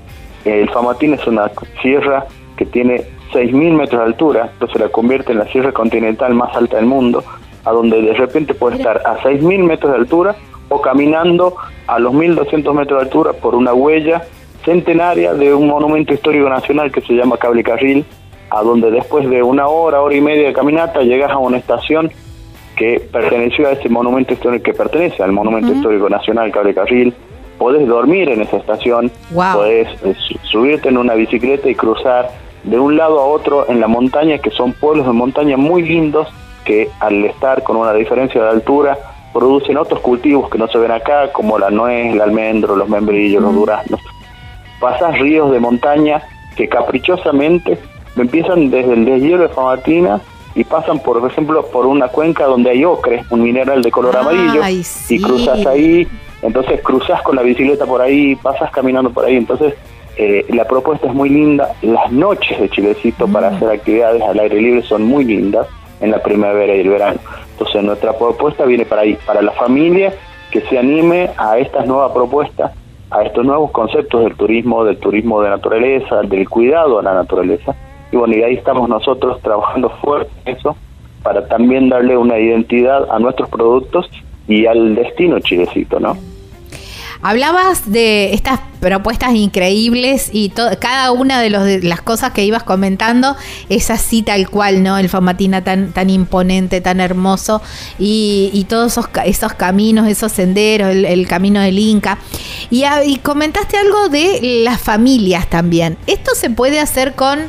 Speaker 6: El Famatina es una sierra que tiene 6.000 metros de altura, entonces la convierte en la sierra continental más alta del mundo, a donde de repente puede estar a 6.000 metros de altura o caminando a los 1.200 metros de altura por una huella centenaria de un monumento histórico nacional que se llama Cable Carril, a donde después de una hora, hora y media de caminata llegas a una estación que perteneció a ese monumento histórico, que pertenece al monumento histórico nacional Cable Carril, podés dormir en esa estación, podés eh, subirte en una bicicleta y cruzar de un lado a otro en la montaña, que son pueblos de montaña muy lindos, que al estar con una diferencia de altura producen otros cultivos que no se ven acá, como la nuez, el almendro, los membrillos, los duraznos. Pasas ríos de montaña que caprichosamente empiezan desde el deshielo de Famatina y pasan, por ejemplo, por una cuenca donde hay ocre, un mineral de color amarillo, y cruzas ahí, entonces cruzas con la bicicleta por ahí, pasas caminando por ahí, entonces eh, la propuesta es muy linda, las noches de Chilecito para mm. hacer actividades al aire libre son muy lindas en la primavera y el verano. Entonces nuestra propuesta viene para ahí, para la familia que se anime a estas nuevas propuestas, a estos nuevos conceptos del turismo, del turismo de naturaleza, del cuidado a la naturaleza, y bueno, y ahí estamos nosotros trabajando fuerte en eso para también darle una identidad a nuestros productos y al destino chilecito, ¿no?
Speaker 2: Hablabas de estas propuestas increíbles y cada una de, los, de, las cosas que ibas comentando es así tal cual, ¿no? El Famatina tan, tan imponente, tan hermoso y, todos esos, esos, caminos, esos senderos, el, camino del Inca. Y, y, comentaste algo de las familias también. ¿Esto se puede hacer con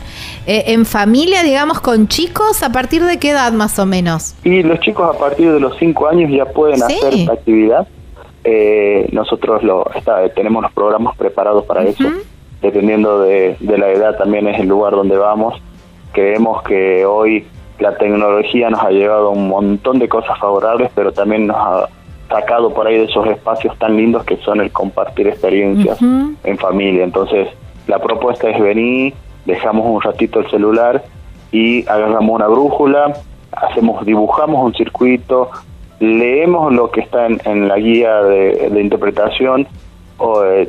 Speaker 2: eh, en familia, digamos, con chicos? ¿A partir de qué edad más o menos?
Speaker 6: Y los chicos a partir de los 5 años ya pueden hacer esta actividad eh, nosotros lo, tenemos los programas preparados para eso. Dependiendo de, la edad también es el lugar donde vamos. Creemos que hoy la tecnología nos ha llevado un montón de cosas favorables, pero también nos ha sacado por ahí de esos espacios tan lindos que son el compartir experiencias en familia. Entonces, la propuesta es venir, dejamos un ratito el celular y agarramos una brújula, hacemos, dibujamos un circuito, leemos lo que está en, la guía de, interpretación, o, eh,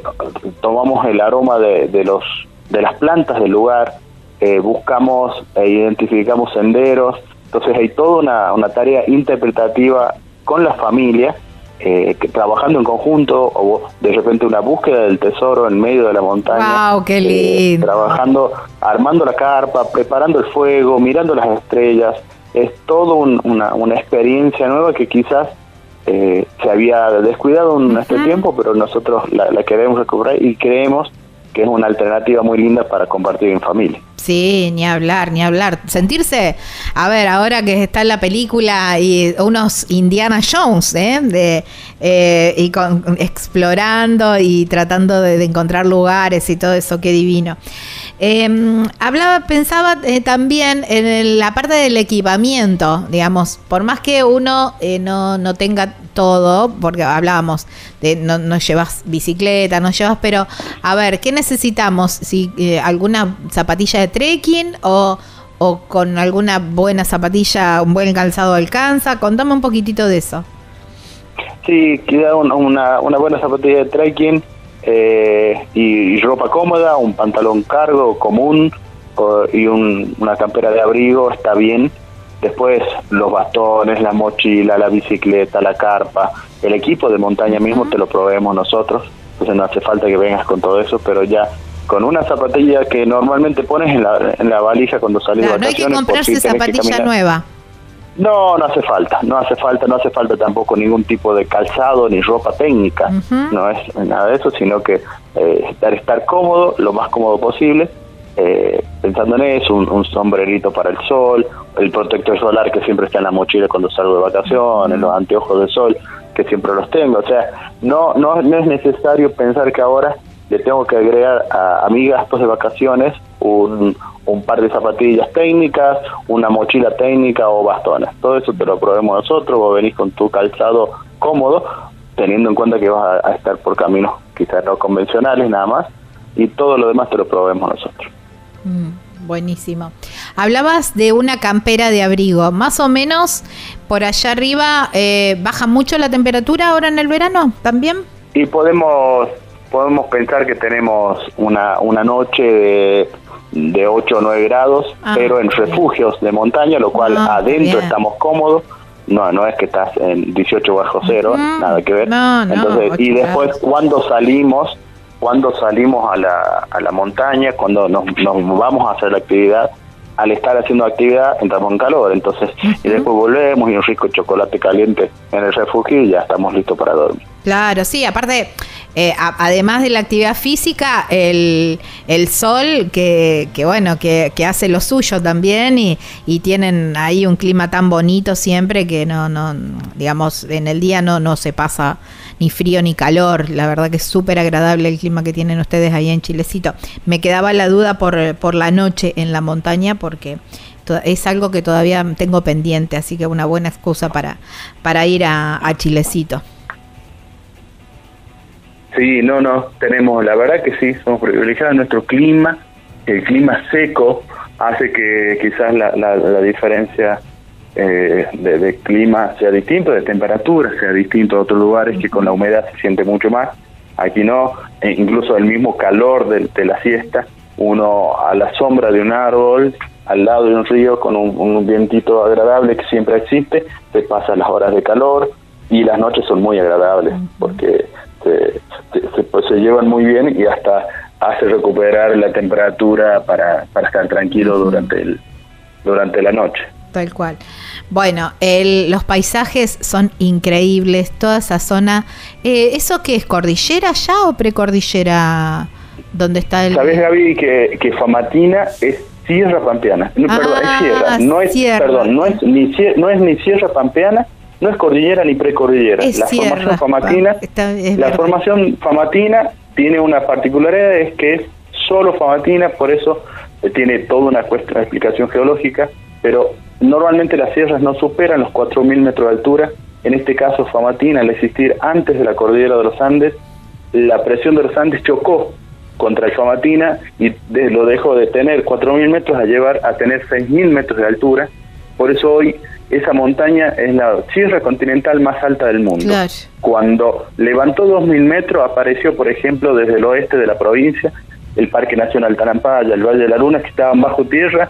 Speaker 6: tomamos el aroma de, los, de las plantas del lugar, eh, buscamos e identificamos senderos, entonces hay toda una, una tarea interpretativa con la familia, eh, que, trabajando en conjunto, o de repente una búsqueda del tesoro en medio de la montaña.
Speaker 2: ¡Wow, qué lindo!
Speaker 6: trabajando, armando la carpa, preparando el fuego, mirando las estrellas, es todo una, una experiencia nueva que quizás eh, se había descuidado en este tiempo, pero nosotros la, la, queremos recuperar y creemos que es una alternativa muy linda para compartir en familia.
Speaker 2: Sí, ni hablar, ni hablar. Sentirse, a ver, ahora que está en la película y unos Indiana Jones, ¿eh? De, eh, y con, explorando y tratando de, encontrar lugares y todo eso, qué divino. Em, hablaba, pensaba eh, también en la parte del equipamiento, digamos, por más que uno eh, no, no tenga todo, porque hablábamos de no, no llevas bicicleta, no llevas, pero a ver, ¿qué necesitamos? Si alguna zapatilla de trekking o, o con alguna buena zapatilla, un buen calzado alcanza? Contame un poquitito de eso.
Speaker 6: Sí, queda una, una buena zapatilla de trekking eh, y, ropa cómoda, un pantalón cargo común y una campera de abrigo está bien. Después los bastones, la mochila, la bicicleta, la carpa, el equipo de montaña mismo te lo proveemos nosotros. Entonces no hace falta que vengas con todo eso, pero ya con una zapatilla que normalmente pones en la, en la valija cuando sales de vacaciones.
Speaker 2: No hay que comprarse zapatilla nueva.
Speaker 6: No, no hace falta, no hace falta, no hace falta tampoco ningún tipo de calzado ni ropa técnica, no es nada de eso, sino que eh, estar, estar cómodo, lo más cómodo posible, eh, pensando en eso, un, sombrerito para el sol, el protector solar que siempre está en la mochila cuando salgo de vacaciones, los anteojos de sol que siempre los tengo. O sea, no, no, no es necesario pensar que ahora le tengo que agregar a, a mi gastos de vacaciones un, un par de zapatillas técnicas, una mochila técnica o bastones. Todo eso te lo probemos nosotros, vos venís con tu calzado cómodo, teniendo en cuenta que vas a, estar por caminos quizás no convencionales nada más, y todo lo demás te lo probemos nosotros.
Speaker 2: Mm, buenísimo. Hablabas de una campera de abrigo. Más o menos por allá arriba, eh, ¿baja mucho la temperatura ahora en el verano también?
Speaker 6: Y podemos, podemos pensar que tenemos una, una noche de de 8 o 9 grados, ah, pero en refugios de montaña, lo cual ah, adentro estamos cómodos. No, no es que estás en 18 bajo cero, nada que ver. Entonces, y después cuando salimos, cuando salimos a la, a la montaña, cuando nos, nos vamos a hacer la actividad, al estar haciendo actividad entramos en calor, entonces, y después volvemos y un rico chocolate caliente en el refugio y ya estamos listos para dormir.
Speaker 2: Claro, sí, aparte, eh, además de la actividad física, el, sol que, que bueno, que, que, hace lo suyo también y, tienen ahí un clima tan bonito siempre que no, no, digamos, en el día no, se pasa ni frío ni calor. La verdad que es súper agradable el clima que tienen ustedes ahí en Chilecito. Me quedaba la duda por, por la noche en la montaña porque es algo que todavía tengo pendiente, así que una buena excusa para, para ir a, Chilecito.
Speaker 6: Sí, no, no, tenemos, la verdad que sí, somos privilegiados. Nuestro clima, el clima seco, hace que quizás la, la diferencia eh, de, clima sea distinto, de temperatura sea distinto a otros lugares que con la humedad se siente mucho más. Aquí no, e incluso el mismo calor de, la siesta, uno a la sombra de un árbol, al lado de un río con un, vientito agradable que siempre existe, se pasan las horas de calor y las noches son muy agradables porque se, pues, se llevan muy bien y hasta hace recuperar la temperatura para, para estar tranquilo durante, el, durante la noche.
Speaker 2: Tal cual. Bueno, los paisajes son increíbles, toda esa zona. Eh, ¿Eso qué es? ¿Cordillera ya o precordillera? ¿Dónde está el.?
Speaker 6: Sabes, Gaby, que, que Famatina es Sierra Pampeana. No, perdón, es Sierra. Ah, no es, Perdón, no es, ni, no es ni Sierra Pampeana, no es cordillera ni precordillera. la formación Famatina. la formación Famatina tiene una particularidad, es que es solo Famatina, por eso eh, tiene toda una, una explicación geológica, pero Normalmente las sierras no superan los 4.000 metros de altura. En este caso, Famatina, al existir antes de la cordillera de los Andes, la presión de los Andes chocó contra el Famatina y lo dejó de tener 4.000 metros a llevar a tener 6.000 metros de altura. Por eso hoy esa montaña es la sierra continental más alta del mundo. Cuando levantó 2.000 metros, apareció, por ejemplo, desde el oeste de la provincia, el Parque Nacional Tarampaya, el Valle de la Luna, que estaban bajo tierra,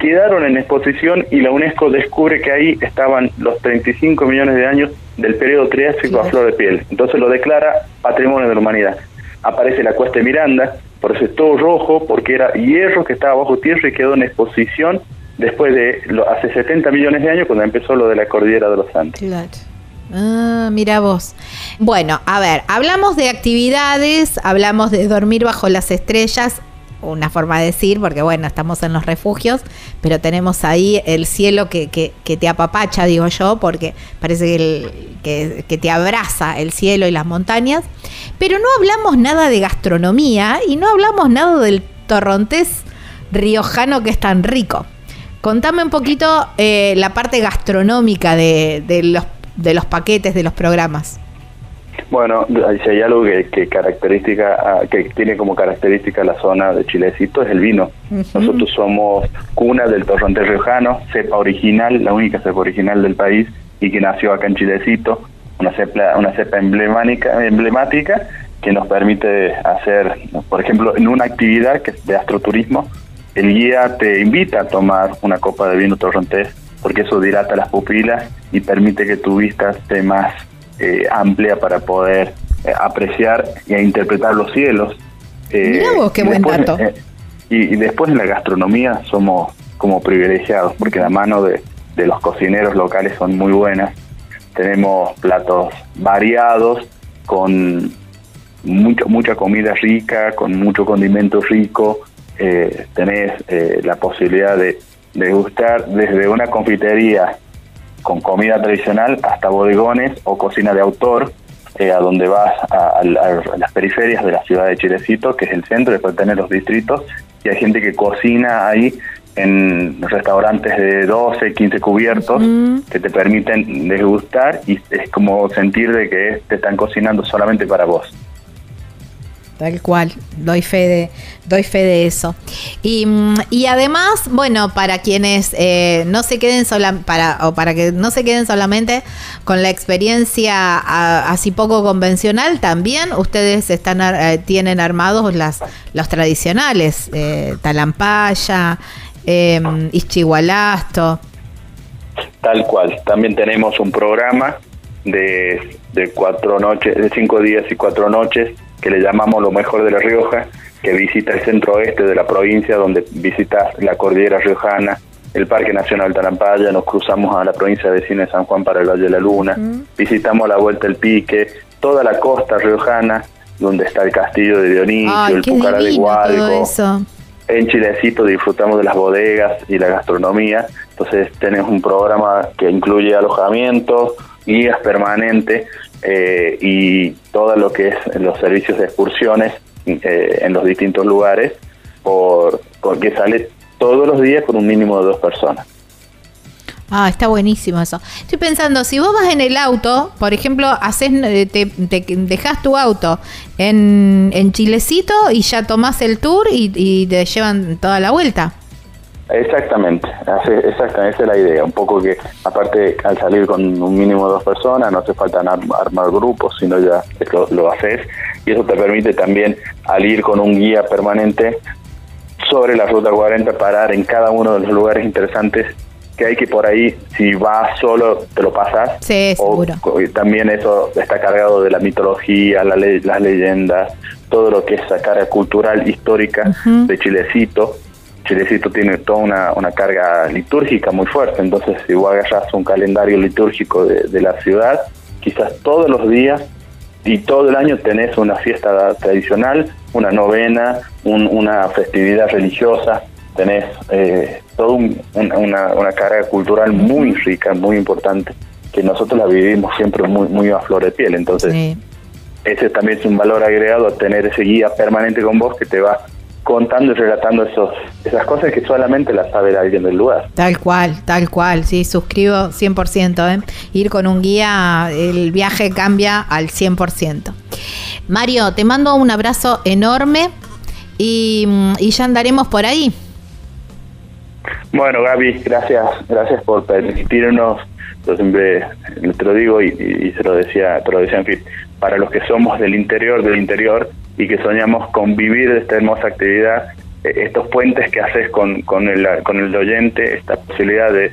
Speaker 6: quedaron en exposición y la UNESCO descubre que ahí estaban los 35 millones de años del periodo Triásico a flor de piel. Entonces lo declara Patrimonio de la Humanidad. Aparece la cuesta de Miranda, por eso es todo rojo, porque era hierro que estaba bajo tierra y quedó en exposición después de hace 70 millones de años cuando empezó lo de la cordillera de los Andes.
Speaker 2: Claro. Ah, mira vos. Bueno, a ver, hablamos de actividades, hablamos de dormir bajo las estrellas una forma de decir, porque bueno, estamos en los refugios, pero tenemos ahí el cielo que, que, te apapacha, digo yo, porque parece que, el, que, te abraza el cielo y las montañas, pero no hablamos nada de gastronomía y no hablamos nada del torrontés riojano que es tan rico. Contame un poquito eh, la parte gastronómica de, de, los, de los paquetes, de los programas.
Speaker 6: Bueno, si hay algo que, característica, ah, que tiene como característica la zona de Chilecito es el vino. Nosotros somos cuna del torrontés riojano, cepa original, la única cepa original del país y que nació acá en Chilecito, una cepa, una cepa emblemática, emblemática que nos permite hacer, por ejemplo, en una actividad que es de astroturismo, el guía te invita a tomar una copa de vino torrontés porque eso dilata las pupilas y permite que tu vista esté más eh, amplia para poder eh, apreciar e interpretar los cielos.
Speaker 2: Eh, qué buen dato.
Speaker 6: Eh, y, después en la gastronomía somos como privilegiados, porque la mano de, los cocineros locales son muy buenas. Tenemos platos variados, con mucha mucha comida rica, con mucho condimento rico, eh, tenés eh, la posibilidad de degustar desde una confitería con comida tradicional hasta bodegones o cocina de autor, a donde vas a, las periferias de la ciudad de Chilecito, que es el centro, después tenés los distritos, y hay gente que cocina ahí en restaurantes de 12, 15 cubiertos que te permiten degustar y es como sentir de que te están cocinando solamente para vos.
Speaker 2: Tal cual, doy fe de, doy fe de eso. Y, mm, además, bueno, para quienes eh, no se queden sola, para, o para que no se queden solamente con la experiencia así poco convencional, también ustedes están eh, tienen armados las, los tradicionales, eh, talampaya, eh,
Speaker 6: Tal cual, también tenemos un programa de, de cuatro noches, de cinco días y cuatro noches que le llamamos Lo Mejor de La Rioja, que visita el centro oeste de la provincia, donde visita la cordillera riojana, el Parque Nacional Tarampaya, nos cruzamos a la provincia vecina de San Juan para el Valle de la Luna, visitamos la Vuelta del Pique, toda la costa riojana, donde está el castillo de Dionisio, el Pucara de Guadalco. En Chilecito disfrutamos de las bodegas y la gastronomía, entonces tenemos un programa que incluye alojamiento, guías permanentes eh, y todo lo que es los servicios de excursiones eh, en los distintos lugares, por, porque sale todos los días con un mínimo de dos personas.
Speaker 2: Ah, está buenísimo eso. Estoy pensando, si vos vas en el auto, por ejemplo, haces, eh, te, dejas tu auto en, en, Chilecito y ya tomás el tour y te llevan toda la vuelta.
Speaker 6: Exactamente, exactamente, esa es la idea. Un poco que, aparte, al salir con un mínimo de dos personas, no hace falta armar grupos, sino ya lo, lo haces. Y eso te permite también, al ir con un guía permanente sobre la ruta 40, parar en cada uno de los lugares interesantes que hay que por ahí, si vas solo, te lo pasas.
Speaker 2: Sí, seguro.
Speaker 6: también eso está cargado de la mitología, la las leyendas, todo lo que es esa carga cultural, histórica de Chilecito Chilecito tiene toda una, una, carga litúrgica muy fuerte, entonces si vos agarras un calendario litúrgico de, la ciudad, quizás todos los días y todo el año tenés una fiesta tradicional, una novena, una festividad religiosa, tenés eh, toda una, una, carga cultural muy rica, muy importante, que nosotros la vivimos siempre muy, muy a flor de piel, entonces... Ese también es un valor agregado, tener ese guía permanente con vos que te va contando y relatando esos, esas cosas que solamente las sabe alguien del lugar.
Speaker 2: Tal cual, tal cual, sí, suscribo 100%. ¿eh? Ir con un guía, el viaje cambia al 100%. Mario, te mando un abrazo enorme y, ya andaremos por ahí.
Speaker 6: Bueno, Gaby, gracias, gracias por permitirnos, yo siempre te lo digo y, se lo decía, te lo decía en fin, para los que somos del interior del interior, y que soñamos con vivir esta hermosa actividad, eh, estos puentes que haces con, con, el, con el oyente, esta posibilidad de,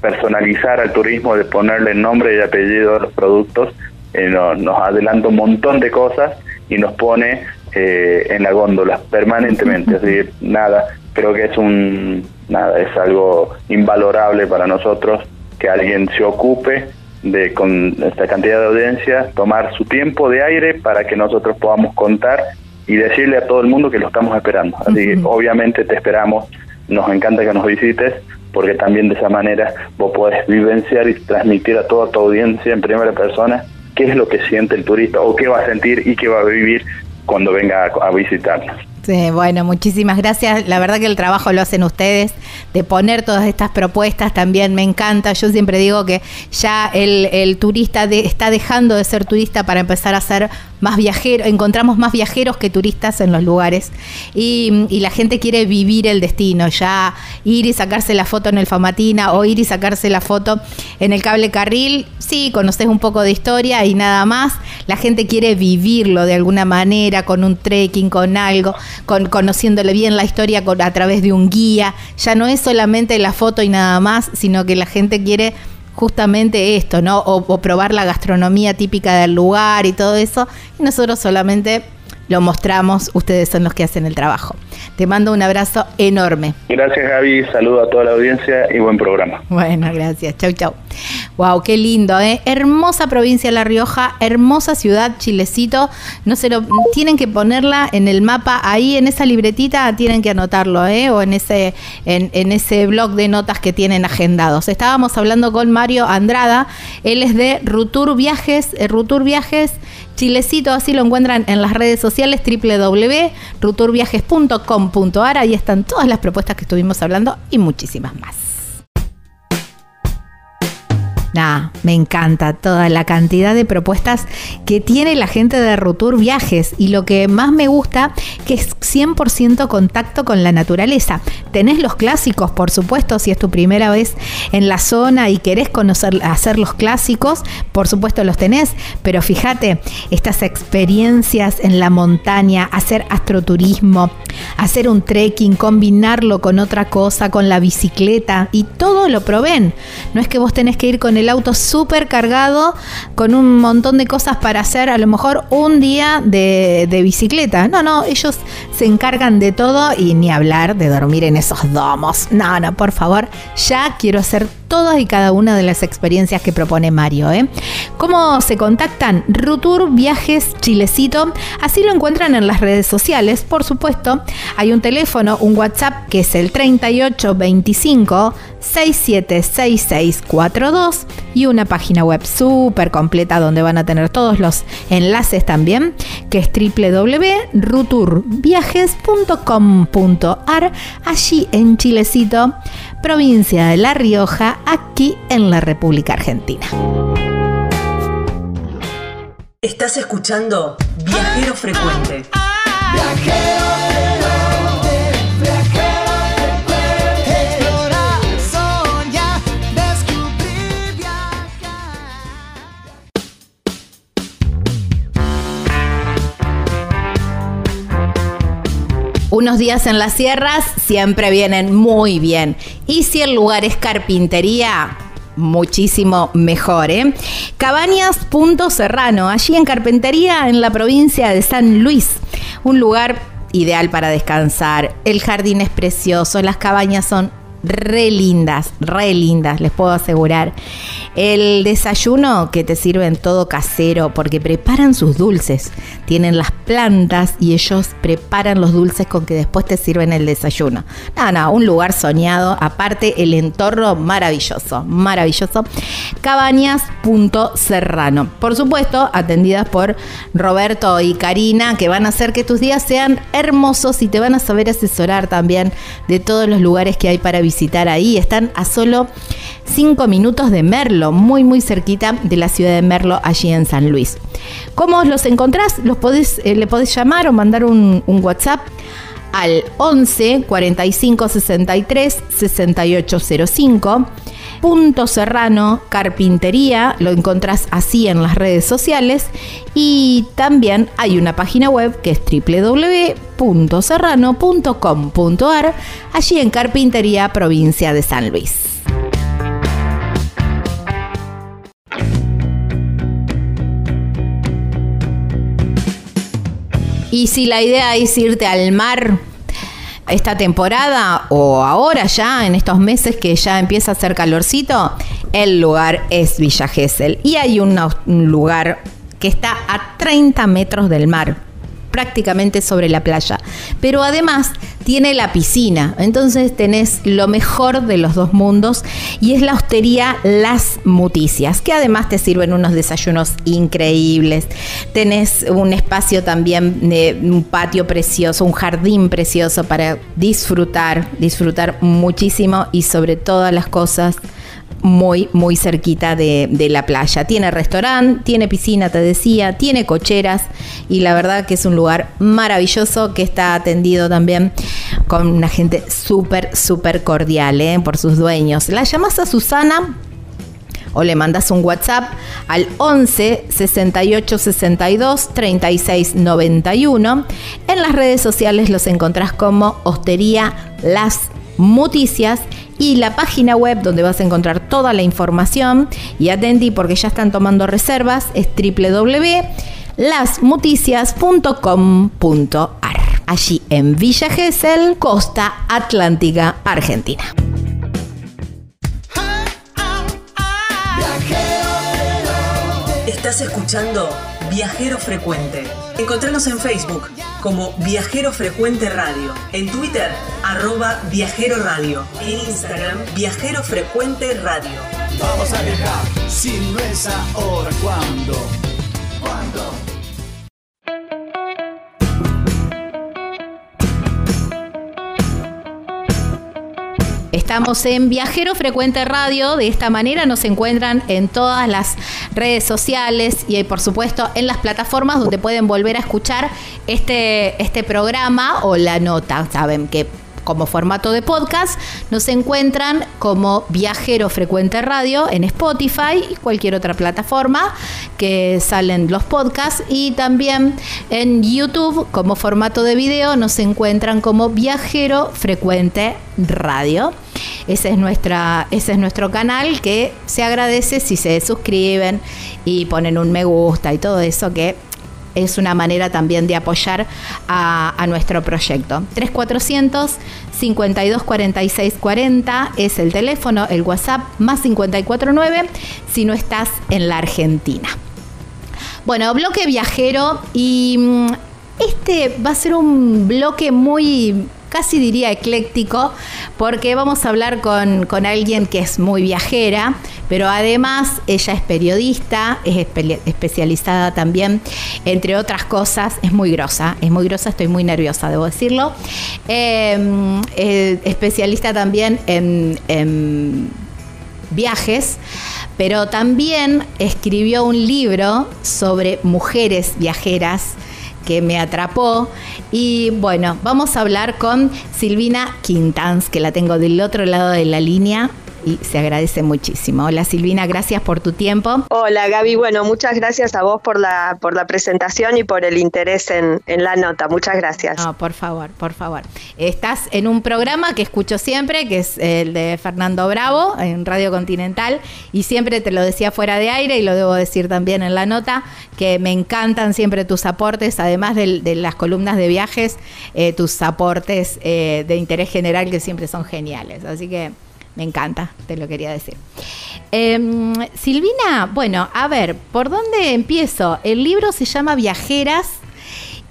Speaker 6: personalizar al turismo, de ponerle nombre y apellido a los productos, eh, nos adelanta un montón de cosas y nos pone eh, en la góndola permanentemente. Decir, nada, creo que es un nada, es algo invalorable para nosotros que alguien se ocupe de con esta cantidad de audiencia tomar su tiempo de aire para que nosotros podamos contar y decirle a todo el mundo que lo estamos esperando. Así que obviamente te esperamos, nos encanta que nos visites porque también de esa manera vos podés vivenciar y transmitir a toda tu audiencia en primera persona qué es lo que siente el turista o qué va a sentir y qué va a vivir cuando venga a visitarnos.
Speaker 2: Sí, bueno, muchísimas gracias. La verdad que el trabajo lo hacen ustedes, de poner todas estas propuestas también me encanta. Yo siempre digo que ya el, turista está dejando de ser turista para empezar a ser más viajero, encontramos más viajeros que turistas en los lugares y, la gente quiere vivir el destino, ya ir y sacarse la foto en el Famatina o ir y sacarse la foto en el cable carril, sí, conoces un poco de historia y nada más, la gente quiere vivirlo de alguna manera, con un trekking, con algo, con, conociéndole bien la historia a través de un guía, ya no es solamente la foto y nada más, sino que la gente quiere justamente esto, ¿no? O, probar la gastronomía típica del lugar y todo eso. Y nosotros solamente lo mostramos, ustedes son los que hacen el trabajo. Te mando un abrazo enorme.
Speaker 6: Gracias Gaby, saludo a toda la audiencia y buen programa.
Speaker 2: Bueno, gracias. Chau, chau. Wow, qué lindo, ¿eh? Hermosa provincia de La Rioja, hermosa ciudad, Chilecito. No se lo tienen que ponerla en el mapa ahí en esa libretita, tienen que anotarlo, ¿eh? O en ese en, en ese blog de notas que tienen agendados. Estábamos hablando con Mario Andrada, él es de Rutur Viajes, eh, Rutur Viajes Chilecito, así lo encuentran en las redes sociales www.ruturviajes.com.ar. Ahí están todas las propuestas que estuvimos hablando y muchísimas más. Nah, me encanta toda la cantidad de propuestas que tiene la gente de Rutur Viajes y lo que más me gusta que es 100% contacto con la naturaleza. Tenés los clásicos, por supuesto, si es tu primera vez en la zona y querés conocer hacer los clásicos, por supuesto los tenés, pero fíjate, estas experiencias en la montaña, hacer astroturismo, hacer un trekking, combinarlo con otra cosa, con la bicicleta y todo lo proveen. No es que vos tenés que ir con el auto súper cargado con un montón de cosas para hacer, a lo mejor un día de, de, bicicleta. No, no, ellos se encargan de todo y ni hablar de dormir en esos domos. No, no, por favor, ya quiero hacer todas y cada una de las experiencias que propone Mario. ¿eh? ¿Cómo se contactan? Rutur Viajes Chilecito. Así lo encuentran en las redes sociales, por supuesto. Hay un teléfono, un WhatsApp que es el 3825 676642 y una página web súper completa donde van a tener todos los enlaces también, que es www.ruturviajes.com.ar, allí en Chilecito, provincia de La Rioja, aquí en la República Argentina.
Speaker 3: Estás escuchando Viajero Frecuente.
Speaker 1: Viajero
Speaker 2: Unos días en las sierras siempre vienen muy bien. Y si el lugar es carpintería, muchísimo mejor. ¿eh? Cabañas Punto Serrano, allí en Carpintería, en la provincia de San Luis. Un lugar ideal para descansar. El jardín es precioso, las cabañas son re lindas, re lindas, les puedo asegurar. El desayuno que te sirven todo casero porque preparan sus dulces. Tienen las plantas y ellos preparan los dulces con que después te sirven el desayuno. No, no, un lugar soñado. Aparte, el entorno maravilloso, maravilloso. Cabañas.serrano. Por supuesto, atendidas por Roberto y Karina, que van a hacer que tus días sean hermosos y te van a saber asesorar también de todos los lugares que hay para visitar ahí. Están a solo 5 minutos de Merlo, muy muy cerquita de la ciudad de Merlo, allí en San Luis. ¿Cómo los encontrás? Los podés, eh, le podés llamar o mandar un, un WhatsApp al 11 45 63 6805. Punto Serrano Carpintería, lo encontrás así en las redes sociales y también hay una página web que es www.serrano.com.ar, allí en Carpintería, provincia de San Luis. Y si la idea es irte al mar esta temporada o ahora ya, en estos meses que ya empieza a hacer calorcito, el lugar es Villa Gesell. Y hay un, un lugar que está a 30 metros del mar prácticamente sobre la playa. Pero además tiene la piscina, entonces tenés lo mejor de los dos mundos y es la hostería Las Muticias, que además te sirven unos desayunos increíbles. Tenés un espacio también de un patio precioso, un jardín precioso para disfrutar, disfrutar muchísimo y sobre todas las cosas muy, muy cerquita de, la playa. Tiene restaurante, tiene piscina, te decía, tiene cocheras y la verdad que es un lugar maravilloso que está atendido también con una gente súper, súper cordial ¿eh? por sus dueños. La llamas a Susana o le mandas un WhatsApp al 11 68 62 36 91. En las redes sociales los encontrás como Hostería Las Muticias y la página web donde vas a encontrar toda la información. Y atendí porque ya están tomando reservas es www.lasmuticias.com.ar allí en Villa Gesell, Costa Atlántica, Argentina.
Speaker 3: Estás escuchando Viajero Frecuente. Encontranos en Facebook como Viajero Frecuente Radio, en Twitter arroba Viajero Radio, en Instagram Viajero Frecuente Radio.
Speaker 1: Vamos a viajar, si no es ahora, ¿cuándo? ¿Cuándo?
Speaker 2: Estamos en Viajero Frecuente Radio. De esta manera nos encuentran en todas las redes sociales y por supuesto en las plataformas donde pueden volver a escuchar este, este programa o la nota. Saben que como formato de podcast, nos encuentran como Viajero Frecuente Radio en Spotify y cualquier otra plataforma que salen los podcasts y también en YouTube como formato de video nos encuentran como Viajero Frecuente Radio. Ese es, ese es nuestro canal que se agradece si se suscriben y ponen un me gusta y todo eso que es una manera también de apoyar a, nuestro proyecto. 3400 52 46 40 es el teléfono, el WhatsApp más 549 si no estás en la Argentina. Bueno, bloque viajero y mm, este va a ser un bloque muy casi diría ecléctico, porque vamos a hablar con, alguien que es muy viajera, pero además ella es periodista, es especializada también, entre otras cosas, es muy grosa, es muy grosa, estoy muy nerviosa, debo decirlo. Em, especialista también en viajes, pero también escribió un libro sobre mujeres viajeras que me atrapó. Y bueno, vamos a hablar con Silvina Quintans, que la tengo del otro lado de la línea y se agradece muchísimo. Hola Silvina, gracias por tu tiempo.
Speaker 7: Hola Gaby, bueno, muchas gracias a vos por la, por la presentación y por el interés en, la nota. Muchas gracias.
Speaker 2: No, por favor, por favor. Estás en un programa que escucho siempre, que es el de Fernando Bravo, en Radio Continental, y siempre te lo decía fuera de aire y lo debo decir también en la nota, que me encantan siempre tus aportes, además de, las columnas de viajes, eh, tus aportes eh, de interés general que siempre son geniales. Así que... Me encanta, te lo quería decir. Em, Silvina, bueno, a ver, ¿por dónde empiezo? El libro se llama Viajeras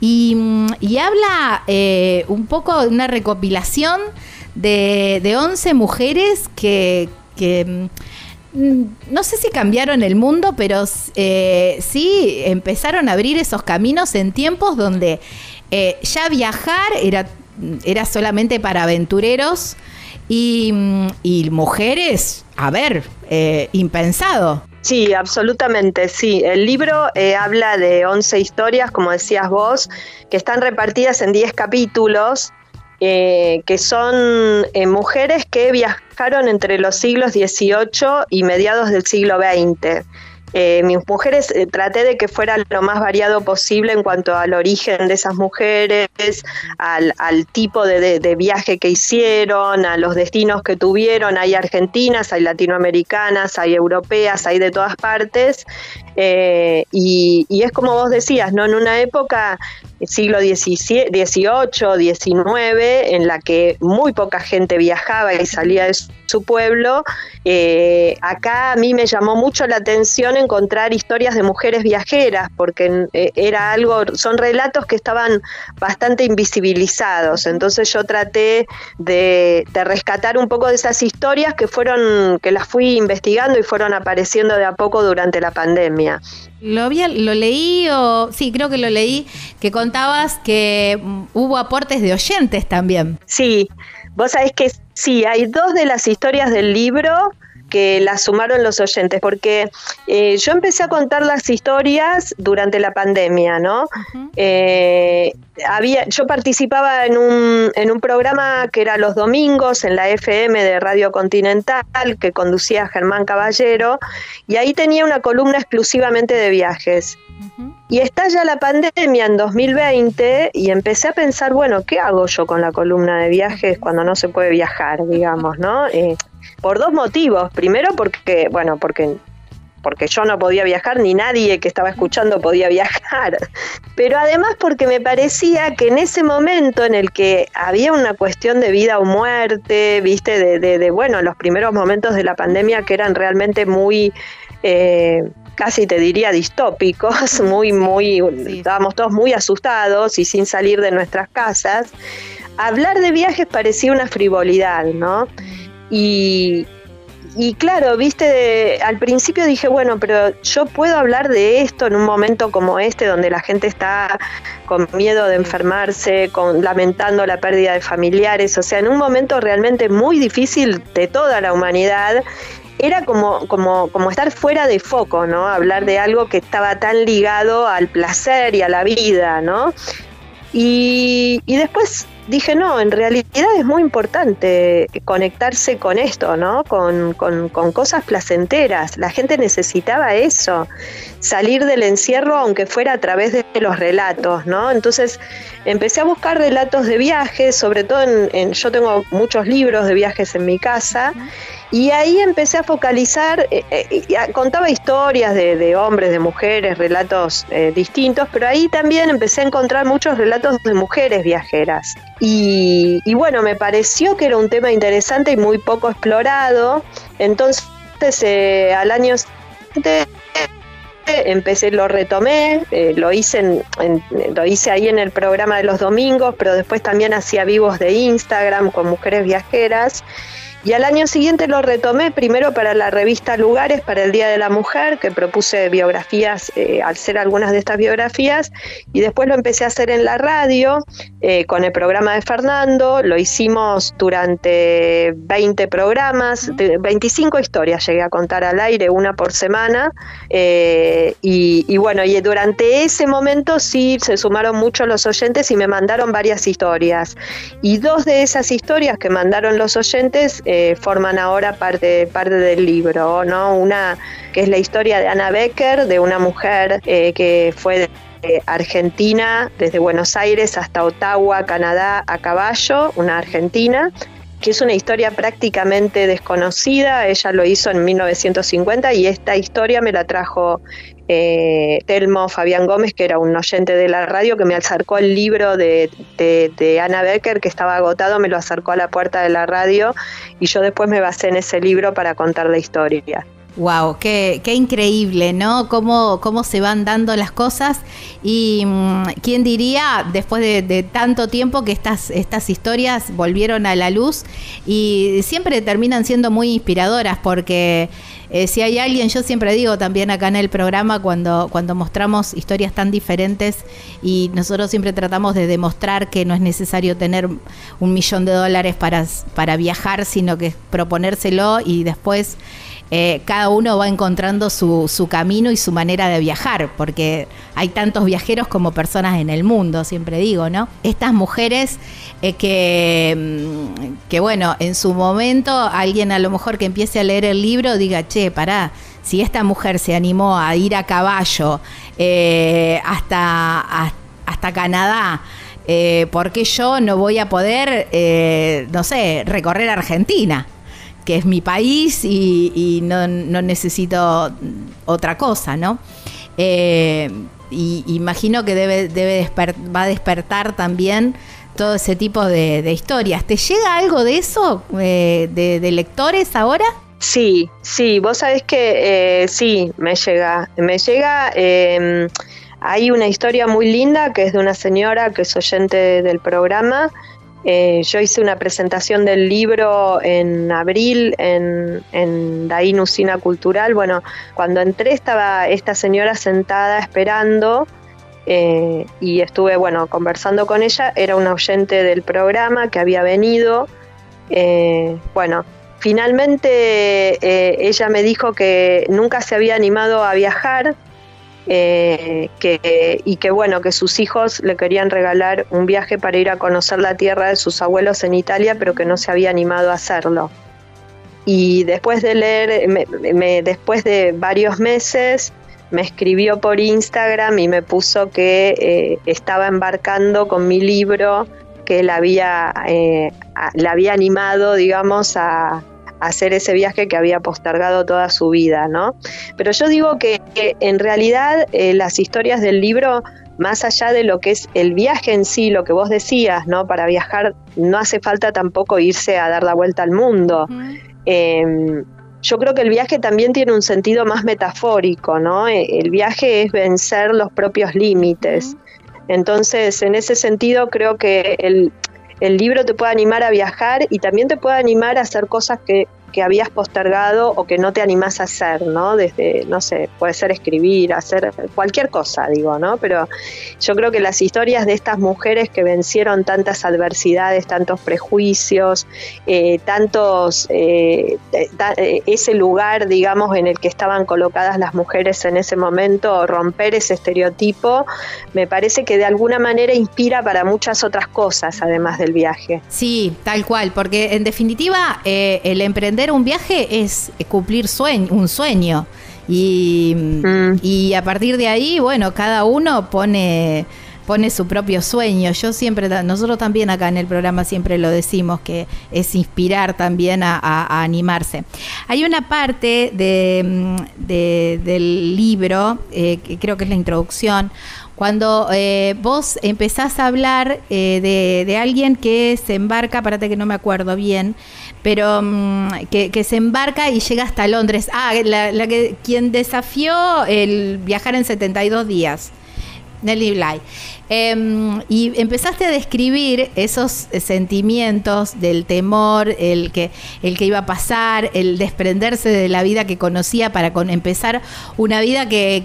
Speaker 2: y, habla eh, un poco de una recopilación de, de 11 mujeres que, mm, no sé si cambiaron el mundo, pero eh, sí empezaron a abrir esos caminos en tiempos donde eh, ya viajar era, era solamente para aventureros y, mujeres, a ver, eh, impensado.
Speaker 7: Sí, absolutamente, sí. El libro eh, habla de 11 historias, como decías vos, que están repartidas en 10 capítulos, eh, que son mujeres que viajaron entre los siglos XVIII y mediados del siglo XX. Eh, mis mujeres eh, traté de que fuera lo más variado posible en cuanto al origen de esas mujeres, al, tipo de, viaje que hicieron, a los destinos que tuvieron. Hay argentinas, hay latinoamericanas, hay europeas, hay de todas partes. Eh, y, es como vos decías, ¿no? En una época, siglo XVIII, XIX, en la que muy poca gente viajaba y salía de su pueblo, acá a mí me llamó mucho la atención encontrar historias de mujeres viajeras, porque eh, era algo, son relatos que estaban bastante invisibilizados. Entonces yo traté de, rescatar un poco de esas historias que fueron, que las fui investigando y fueron apareciendo de a poco durante la pandemia.
Speaker 2: Lo, había, lo leí, o sí, creo que lo leí, que contabas que mm, hubo aportes de oyentes también.
Speaker 7: Sí, vos sabés que sí, hay dos de las historias del libro que las sumaron los oyentes, porque eh, yo empecé a contar las historias durante la pandemia, ¿no? Eh, había, yo participaba en un, en un programa que era los domingos en la FM de Radio Continental, que conducía Germán Caballero, y ahí tenía una columna exclusivamente de viajes. Y estalla la pandemia en 2020 y empecé a pensar, bueno, ¿qué hago yo con la columna de viajes cuando no se puede viajar, digamos, ¿no? Eh, por dos motivos. Primero porque, bueno, porque porque yo no podía viajar, ni nadie que estaba escuchando podía viajar, pero además porque me parecía que en ese momento en el que había una cuestión de vida o muerte, viste, de, de, bueno, los primeros momentos de la pandemia que eran realmente muy... Eh, casi te diría distópicos, muy, muy, estábamos todos muy asustados y sin salir de nuestras casas, hablar de viajes parecía una frivolidad, ¿no? Y, y claro, viste, al principio dije, bueno, pero yo puedo hablar de esto en un momento como este, donde la gente está con miedo de enfermarse, con, lamentando la pérdida de familiares, o sea, en un momento realmente muy difícil de toda la humanidad. Era como, como, como estar fuera de foco, ¿no? Hablar de algo que estaba tan ligado al placer y a la vida, ¿no? Y, y después dije, no, en realidad es muy importante conectarse con esto, ¿no? Con, con, cosas placenteras. La gente necesitaba eso, salir del encierro aunque fuera a través de los relatos, ¿no? Entonces empecé a buscar relatos de viajes, sobre todo en, yo tengo muchos libros de viajes en mi casa. Y ahí empecé a focalizar, eh, eh, contaba historias de, hombres, de mujeres, relatos eh, distintos, pero ahí también empecé a encontrar muchos relatos de mujeres viajeras. Y, bueno, me pareció que era un tema interesante y muy poco explorado. Entonces, al año siguiente empecé, lo retomé, lo, hice lo hice ahí en el programa de los domingos, pero después también hacía vivos de Instagram con mujeres viajeras. Y al año siguiente lo retomé primero para la revista Lugares para el Día de la Mujer, que propuse biografías, eh, al ser algunas de estas biografías, y después lo empecé a hacer en la radio eh, con el programa de Fernando, lo hicimos durante 20 programas, 25 historias llegué a contar al aire, una por semana, eh, y, y, bueno, y durante ese momento sí se sumaron muchos los oyentes y me mandaron varias historias, y dos de esas historias que mandaron los oyentes, eh, forman ahora parte, parte del libro, ¿no? Una que es la historia de Ana Becker, de una mujer eh, que fue de Argentina, desde Buenos Aires hasta Ottawa, Canadá, a caballo, una argentina, que es una historia prácticamente desconocida. Ella lo hizo en 1950 y esta historia me la trajo eh, Telmo Fabián Gómez, que era un oyente de la radio, que me acercó el libro de, de, Ana Becker, que estaba agotado, me lo acercó a la puerta de la radio y yo después me basé en ese libro para contar la historia.
Speaker 2: Wow, qué, increíble, ¿no? Cómo, cómo se van dando las cosas. Y mm, quién diría, después de, tanto tiempo, que estas, estas historias volvieron a la luz y siempre terminan siendo muy inspiradoras porque eh, si hay alguien, yo siempre digo también acá en el programa, cuando, cuando mostramos historias tan diferentes y nosotros siempre tratamos de demostrar que no es necesario tener un millón de dólares para, para viajar, sino que proponérselo y después eh, cada uno va encontrando su, su, camino y su manera de viajar, porque hay tantos viajeros como personas en el mundo, siempre digo, ¿no? Estas mujeres eh, que, mm, que, bueno, en su momento alguien a lo mejor que empiece a leer el libro diga, che, pará, si esta mujer se animó a ir a caballo eh, hasta, hasta Canadá, ¿por qué yo no voy a poder, no sé, recorrer Argentina? que es mi país y, no, necesito otra cosa, ¿no? Eh, y imagino que debe, debe va a despertar también todo ese tipo de, historias. ¿Te llega algo de eso, eh, de, lectores ahora?
Speaker 7: Sí, sí, vos sabés que eh, sí, me llega. Me llega, em, hay una historia muy linda que es de una señora que es oyente del programa eh, yo hice una presentación del libro en abril en, en Daín Usina Cultural. Bueno, cuando entré estaba esta señora sentada esperando eh, y estuve, bueno, conversando con ella. Era una oyente del programa que había venido. Eh, bueno, finalmente ella me dijo que nunca se había animado a viajar eh, que, y que bueno, que sus hijos le querían regalar un viaje para ir a conocer la tierra de sus abuelos en Italia, pero que no se había animado a hacerlo. Y después de leer, después de varios meses, me escribió por Instagram y me puso que eh, estaba embarcando con mi libro, que la había, eh, la había animado, digamos, a, hacer ese viaje que había postergado toda su vida, ¿no? Pero yo digo que, en realidad eh, las historias del libro, más allá de lo que es el viaje en sí, lo que vos decías, ¿no? Para viajar no hace falta tampoco irse a dar la vuelta al mundo. Yo creo que el viaje también tiene un sentido más metafórico, ¿no? E, el viaje es vencer los propios límites. Entonces, en ese sentido, creo que el, el libro te puede animar a viajar y también te puede animar a hacer cosas que que habías postergado o que no te animás a hacer, ¿no? Desde, no sé, puede ser escribir, hacer cualquier cosa, digo, ¿no? Pero yo creo que las historias de estas mujeres que vencieron tantas adversidades, tantos prejuicios, eh, tantos, eh, eh, ese lugar, digamos, en el que estaban colocadas las mujeres en ese momento, romper ese estereotipo, me parece que de alguna manera inspira para muchas otras cosas, además del viaje.
Speaker 2: Sí, tal cual, porque en definitiva el emprendedor un viaje es cumplir un sueño. Y, mm. y, a partir de ahí, bueno, cada uno pone, pone su propio sueño. Yo siempre, nosotros también acá en el programa siempre lo decimos, que es inspirar también a, animarse. Hay una parte de, mm, del libro, eh, que creo que es la introducción, cuando eh, vos empezás a hablar eh, de, alguien que se embarca, parate que no me acuerdo bien, pero mm, que, se embarca y llega hasta Londres. Ah, la, que, quien desafió el viajar en 72 días. Nelly Bly. Em, y empezaste a describir esos sentimientos del temor, el que, el que iba a pasar, el desprenderse de la vida que conocía para con, empezar una vida que,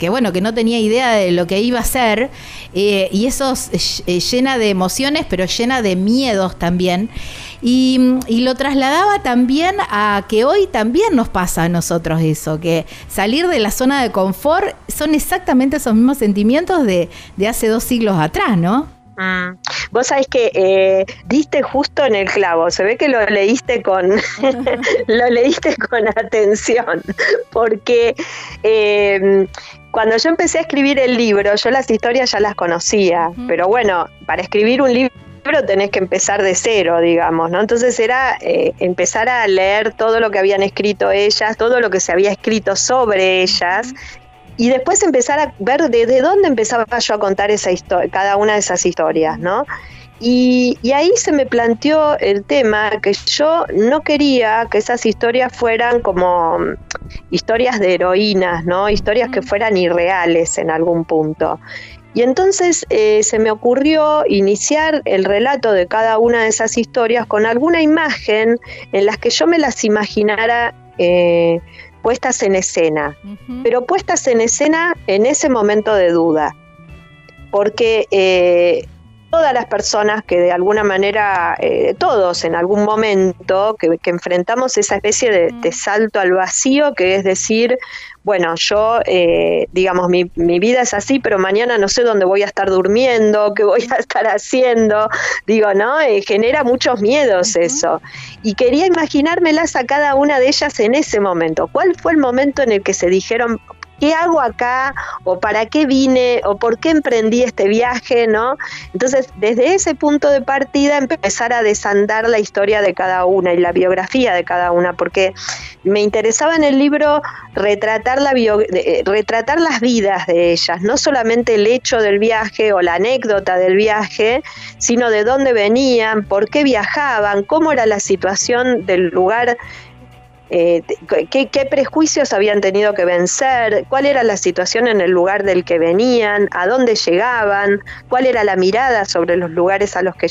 Speaker 2: que, bueno, que no tenía idea de lo que iba a ser. Eh, y eso eh, llena de emociones, pero llena de miedos también. Y, lo trasladaba también a que hoy también nos pasa a nosotros eso, que salir de la zona de confort son exactamente esos mismos sentimientos de, hace dos siglos atrás, ¿no?
Speaker 7: Mm. Vos sabés que eh, diste justo en el clavo, se ve que lo leíste con lo leíste con atención, porque eh, cuando yo empecé a escribir el libro, yo las historias ya las conocía, pero bueno, para escribir un libro pero tenés que empezar de cero, digamos, ¿no? Entonces era eh, empezar a leer todo lo que habían escrito ellas, todo lo que se había escrito sobre ellas, y después empezar a ver desde dónde empezaba yo a contar esa historia, cada una de esas historias, ¿no? Y, ahí se me planteó el tema que yo no quería que esas historias fueran como mm, historias de heroínas, ¿no? Historias que fueran irreales en algún punto. Y entonces eh, se me ocurrió iniciar el relato de cada una de esas historias con alguna imagen en las que yo me las imaginara eh, puestas en escena, pero puestas en escena en ese momento de duda, porque eh, todas las personas que de alguna manera, todos en algún momento, que, enfrentamos esa especie de, salto al vacío, que es decir, bueno, yo, eh, digamos, mi, mi, vida es así, pero mañana no sé dónde voy a estar durmiendo, qué voy a estar haciendo, digo, ¿no? Eh, genera muchos miedos eso. Y quería imaginármelas a cada una de ellas en ese momento. ¿Cuál fue el momento en el que se dijeron, ¿qué hago acá? ¿O para qué vine? ¿O por qué emprendí este viaje? ¿no? Entonces, desde ese punto de partida, empezar a desandar la historia de cada una y la biografía de cada una, porque me interesaba en el libro retratar, la eh, retratar las vidas de ellas, no solamente el hecho del viaje o la anécdota del viaje, sino de dónde venían, por qué viajaban, cómo era la situación del lugar eh, qué, qué, prejuicios habían tenido que vencer, cuál era la situación en el lugar del que venían, a dónde llegaban, cuál era la mirada sobre los lugares a los que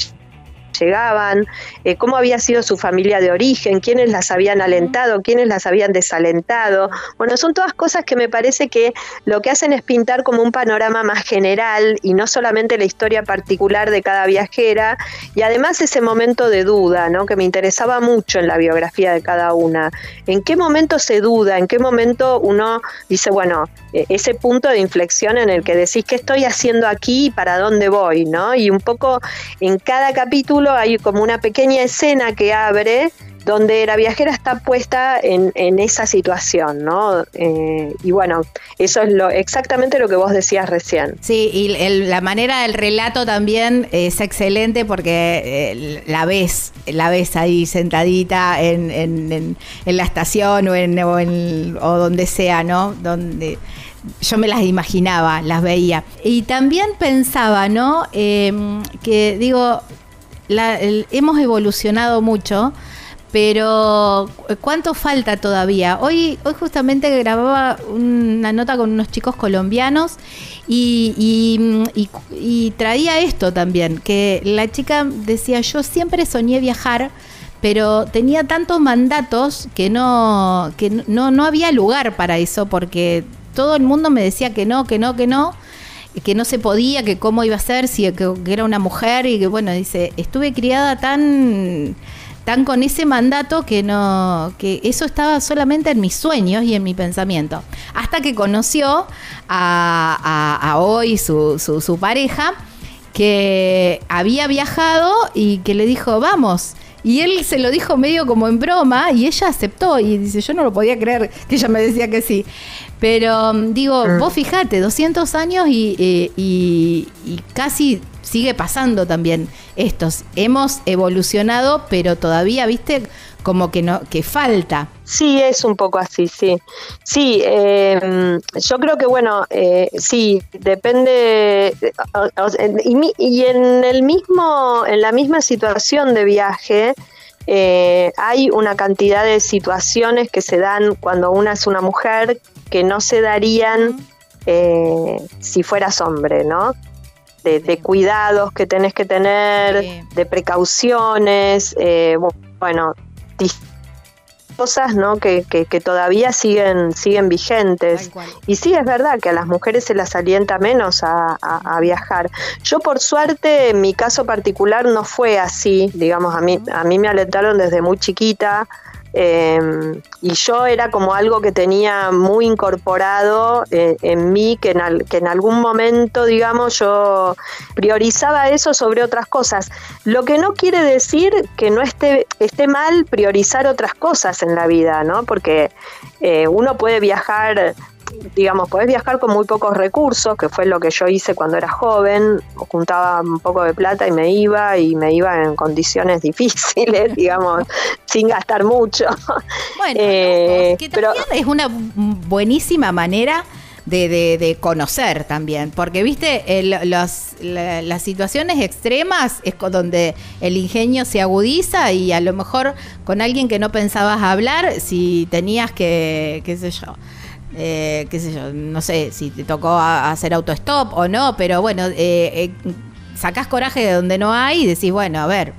Speaker 7: llegaban, eh, cómo había sido su familia de origen, quiénes las habían alentado, quiénes las habían desalentado. Bueno, son todas cosas que me parece que lo que hacen es pintar como un panorama más general y no solamente la historia particular de cada viajera y además ese momento de duda, ¿no? que me interesaba mucho en la biografía de cada una. ¿En qué momento se duda? ¿En qué momento uno dice, bueno, e, ese punto de inflexión en el que decís qué estoy haciendo aquí y para dónde voy, ¿no? Y un poco en cada capítulo hay como una pequeña escena que abre donde la viajera está puesta en, esa situación, ¿no? Eh, y bueno, eso es lo exactamente lo que vos decías recién.
Speaker 2: Sí, y la manera del relato también es excelente porque eh, la ves, la ves ahí sentadita en, la estación o, en, o, donde sea, ¿no? Donde yo me las imaginaba, las veía. Y también pensaba, ¿no? Em, que digo, hemos evolucionado mucho, Pero ¿cuánto falta todavía? Hoy, hoy justamente grababa una nota con unos chicos colombianos y, y traía esto también, que la chica decía, yo siempre soñé viajar, pero tenía tantos mandatos que no, que no, no había lugar para eso, porque todo el mundo me decía que no, que no, que no que no se podía, que cómo iba a ser, si que, era una mujer y que bueno, dice, estuve criada tan tan con ese mandato que no que eso estaba solamente en mis sueños y en mi pensamiento hasta que conoció a, hoy su, su, su, pareja que había viajado y que le dijo vamos y él se lo dijo medio como en broma y ella aceptó y dice, yo no lo podía creer que ella me decía que sí. Pero mm, digo, ah. vos fijate, 200 años y, y, casi sigue pasando también estos. Hemos evolucionado, pero todavía, viste, como que no que falta.
Speaker 7: Sí, es un poco así, sí. Sí, em, yo creo que bueno, eh, sí, depende y, en el mismo, en la misma situación de viaje. Eh, hay una cantidad de situaciones que se dan cuando una es una mujer que no se darían eh, si fueras hombre, ¿no? De, cuidados que tenés que tener, de precauciones, bueno, cosas ¿no? Que, que, todavía siguen, siguen vigentes. Y sí, es verdad que a las mujeres se las alienta menos a, a, viajar. Yo por suerte, en mi caso particular, no fue así, digamos, a mí, a mí me alentaron desde muy chiquita. Em, y yo era como algo que tenía muy incorporado eh, en mí, que en, algún momento, digamos, yo priorizaba eso sobre otras cosas. Lo que no quiere decir que no esté, esté mal priorizar otras cosas en la vida, ¿no? Porque eh, uno puede viajar digamos, podés viajar con muy pocos recursos, que fue lo que yo hice cuando era joven, juntaba un poco de plata y me iba, y me iba en condiciones difíciles, digamos, sin gastar mucho.
Speaker 2: Bueno, eh, que pero, es una buenísima manera de, conocer también, porque viste, las situaciones extremas es donde el ingenio se agudiza y a lo mejor con alguien que no pensabas hablar, si tenías que, qué sé yo, eh, qué sé yo, no sé si te tocó hacer autostop o no, pero bueno, eh, eh, sacás coraje de donde no hay y decís, bueno, a ver,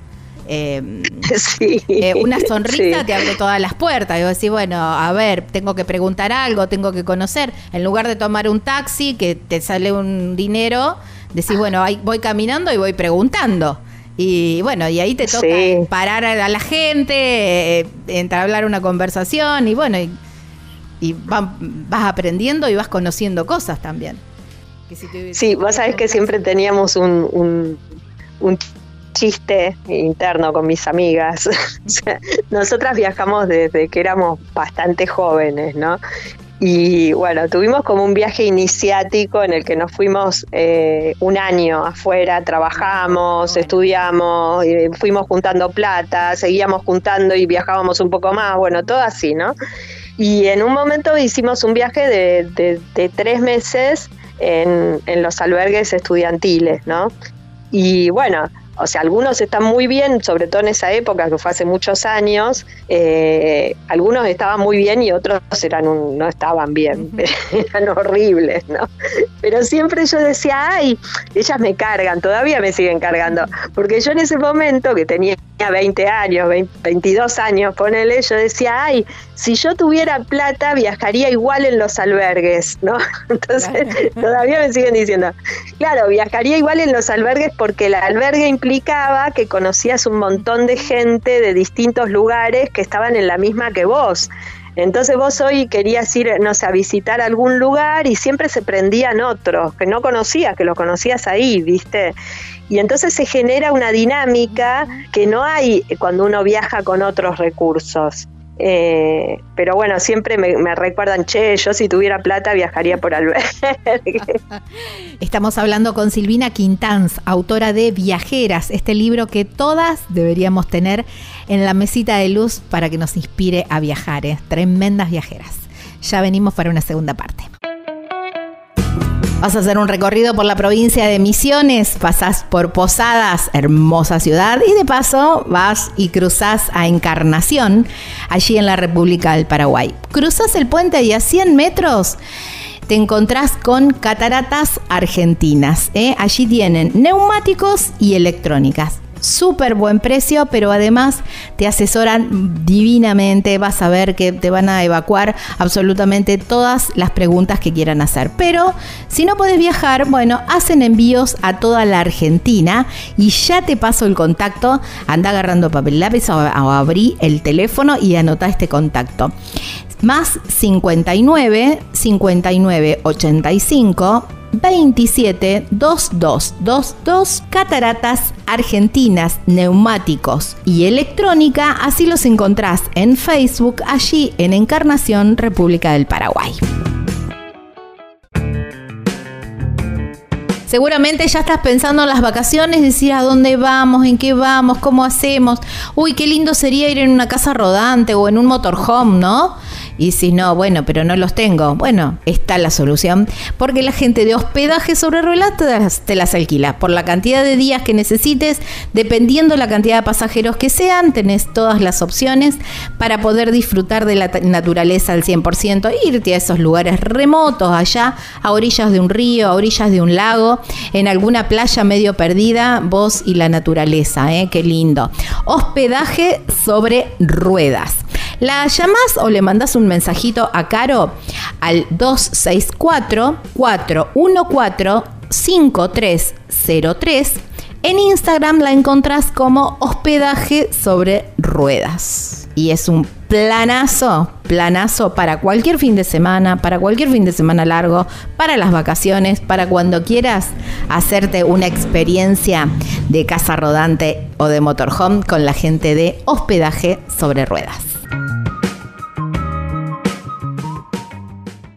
Speaker 2: eh, una sonrisa te abre todas las puertas. Y vos decís, bueno, a ver, tengo que preguntar algo, tengo que conocer. En lugar de tomar un taxi que te sale un dinero, decís, bueno, ahí voy caminando y voy preguntando. Y bueno, y ahí te toca parar a la gente, entablar una conversación y bueno, y y vas aprendiendo y vas conociendo cosas también.
Speaker 7: sí, vos sabés que siempre teníamos un, un, chiste interno con mis amigas. nosotras viajamos desde que éramos bastante jóvenes, ¿no? Y bueno, tuvimos como un viaje iniciático en el que nos fuimos eh, un año afuera, trabajamos, estudiamos, fuimos juntando plata, seguíamos juntando y viajábamos un poco más, bueno, todo así, ¿no? Y en un momento hicimos un viaje de, de, tres meses en, en, los albergues estudiantiles, ¿no? Y bueno, o sea, algunos están muy bien, sobre todo en esa época, que fue hace muchos años, eh, algunos estaban muy bien y otros eran no estaban bien, eran horribles, ¿no? Pero siempre yo decía, ay, ellas me cargan, todavía me siguen cargando, porque yo en ese momento, que tenía 20 años, 22 años, ponele, yo decía, ay, si yo tuviera plata, viajaría igual en los albergues, ¿no? Entonces, todavía me siguen diciendo, claro, viajaría igual en los albergues porque el albergue implica que conocías un montón de gente de distintos lugares que estaban en la misma que vos. Entonces vos hoy querías ir, no sé, a visitar algún lugar y siempre se prendían otros que no conocías, que los conocías ahí, ¿viste? Y entonces se genera una dinámica que no hay cuando uno viaja con otros recursos. Eh, pero bueno, siempre me, recuerdan, che, yo si tuviera plata viajaría por albergue.
Speaker 2: Estamos hablando con Silvina Quintanz, autora de Viajeras, este libro que todas deberíamos tener en la mesita de luz para que nos inspire a viajar. ¿eh? Tremendas viajeras. Ya venimos para una segunda parte. Vas a hacer un recorrido por la provincia de Misiones, pasás por Posadas, hermosa ciudad, y de paso vas y cruzas a Encarnación, allí en la República del Paraguay. Cruzas el puente y a 100 metros te encontrás con cataratas argentinas. ¿eh? Allí tienen neumáticos y electrónicas súper buen precio, pero además te asesoran divinamente, vas a ver que te van a evacuar absolutamente todas las preguntas que quieran hacer. Pero si no puedes viajar, bueno, hacen envíos a toda la Argentina y ya te paso el contacto, anda agarrando papel lápiz o, o abrí el teléfono y anota este contacto. Más 59 59 85 27 2222 Cataratas Argentinas, Neumáticos y Electrónica, así los encontrás en Facebook, allí en Encarnación, República del Paraguay. Seguramente ya estás pensando en las vacaciones, decir a dónde vamos, en qué vamos, cómo hacemos. Uy, qué lindo sería ir en una casa rodante o en un motorhome, ¿no? Y si no, bueno, pero no los tengo. Bueno, está la solución. Porque la gente de hospedaje sobre ruedas te las, alquila. Por la cantidad de días que necesites, dependiendo la cantidad de pasajeros que sean, tenés todas las opciones para poder disfrutar de la naturaleza al 100%. Irte a esos lugares remotos, allá, a orillas de un río, a orillas de un lago, en alguna playa medio perdida, vos y la naturaleza. ¿eh? Qué lindo. Hospedaje sobre ruedas. La llamás o le mandás un mensajito a Caro al 264 414 5303. En Instagram la encontrás como hospedaje sobre ruedas. Y es un planazo, planazo para cualquier fin de semana, para cualquier fin de semana largo, para las vacaciones, para cuando quieras hacerte una experiencia de casa rodante o de motorhome con la gente de hospedaje sobre ruedas.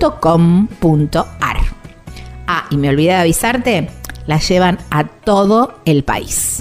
Speaker 2: .com.ar. Ah, y me olvidé de avisarte, la llevan a todo el país.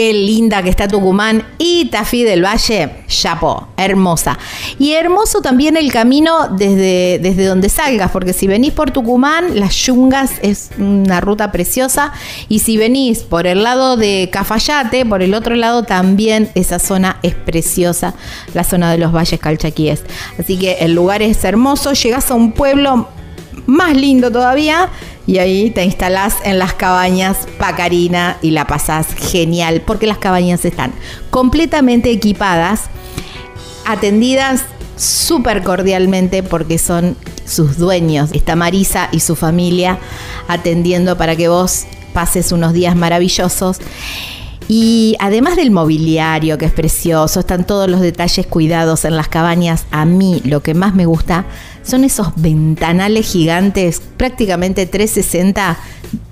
Speaker 2: Qué linda que está Tucumán y Tafí del Valle, chapó, hermosa. Y hermoso también el camino desde, desde donde salgas, porque si venís por Tucumán, las Yungas es una ruta preciosa. Y si venís por el lado de Cafayate, por el otro lado también esa zona es preciosa, la zona de los valles calchaquíes. Así que el lugar es hermoso, llegas a un pueblo más lindo todavía y ahí te instalás en las cabañas Pacarina y la pasás genial porque las cabañas están completamente equipadas, atendidas súper cordialmente porque son sus dueños. Está Marisa y su familia atendiendo para que vos pases unos días maravillosos. Y además del mobiliario, que es precioso, están todos los detalles cuidados en las cabañas. A mí lo que más me gusta son esos ventanales gigantes, prácticamente 360,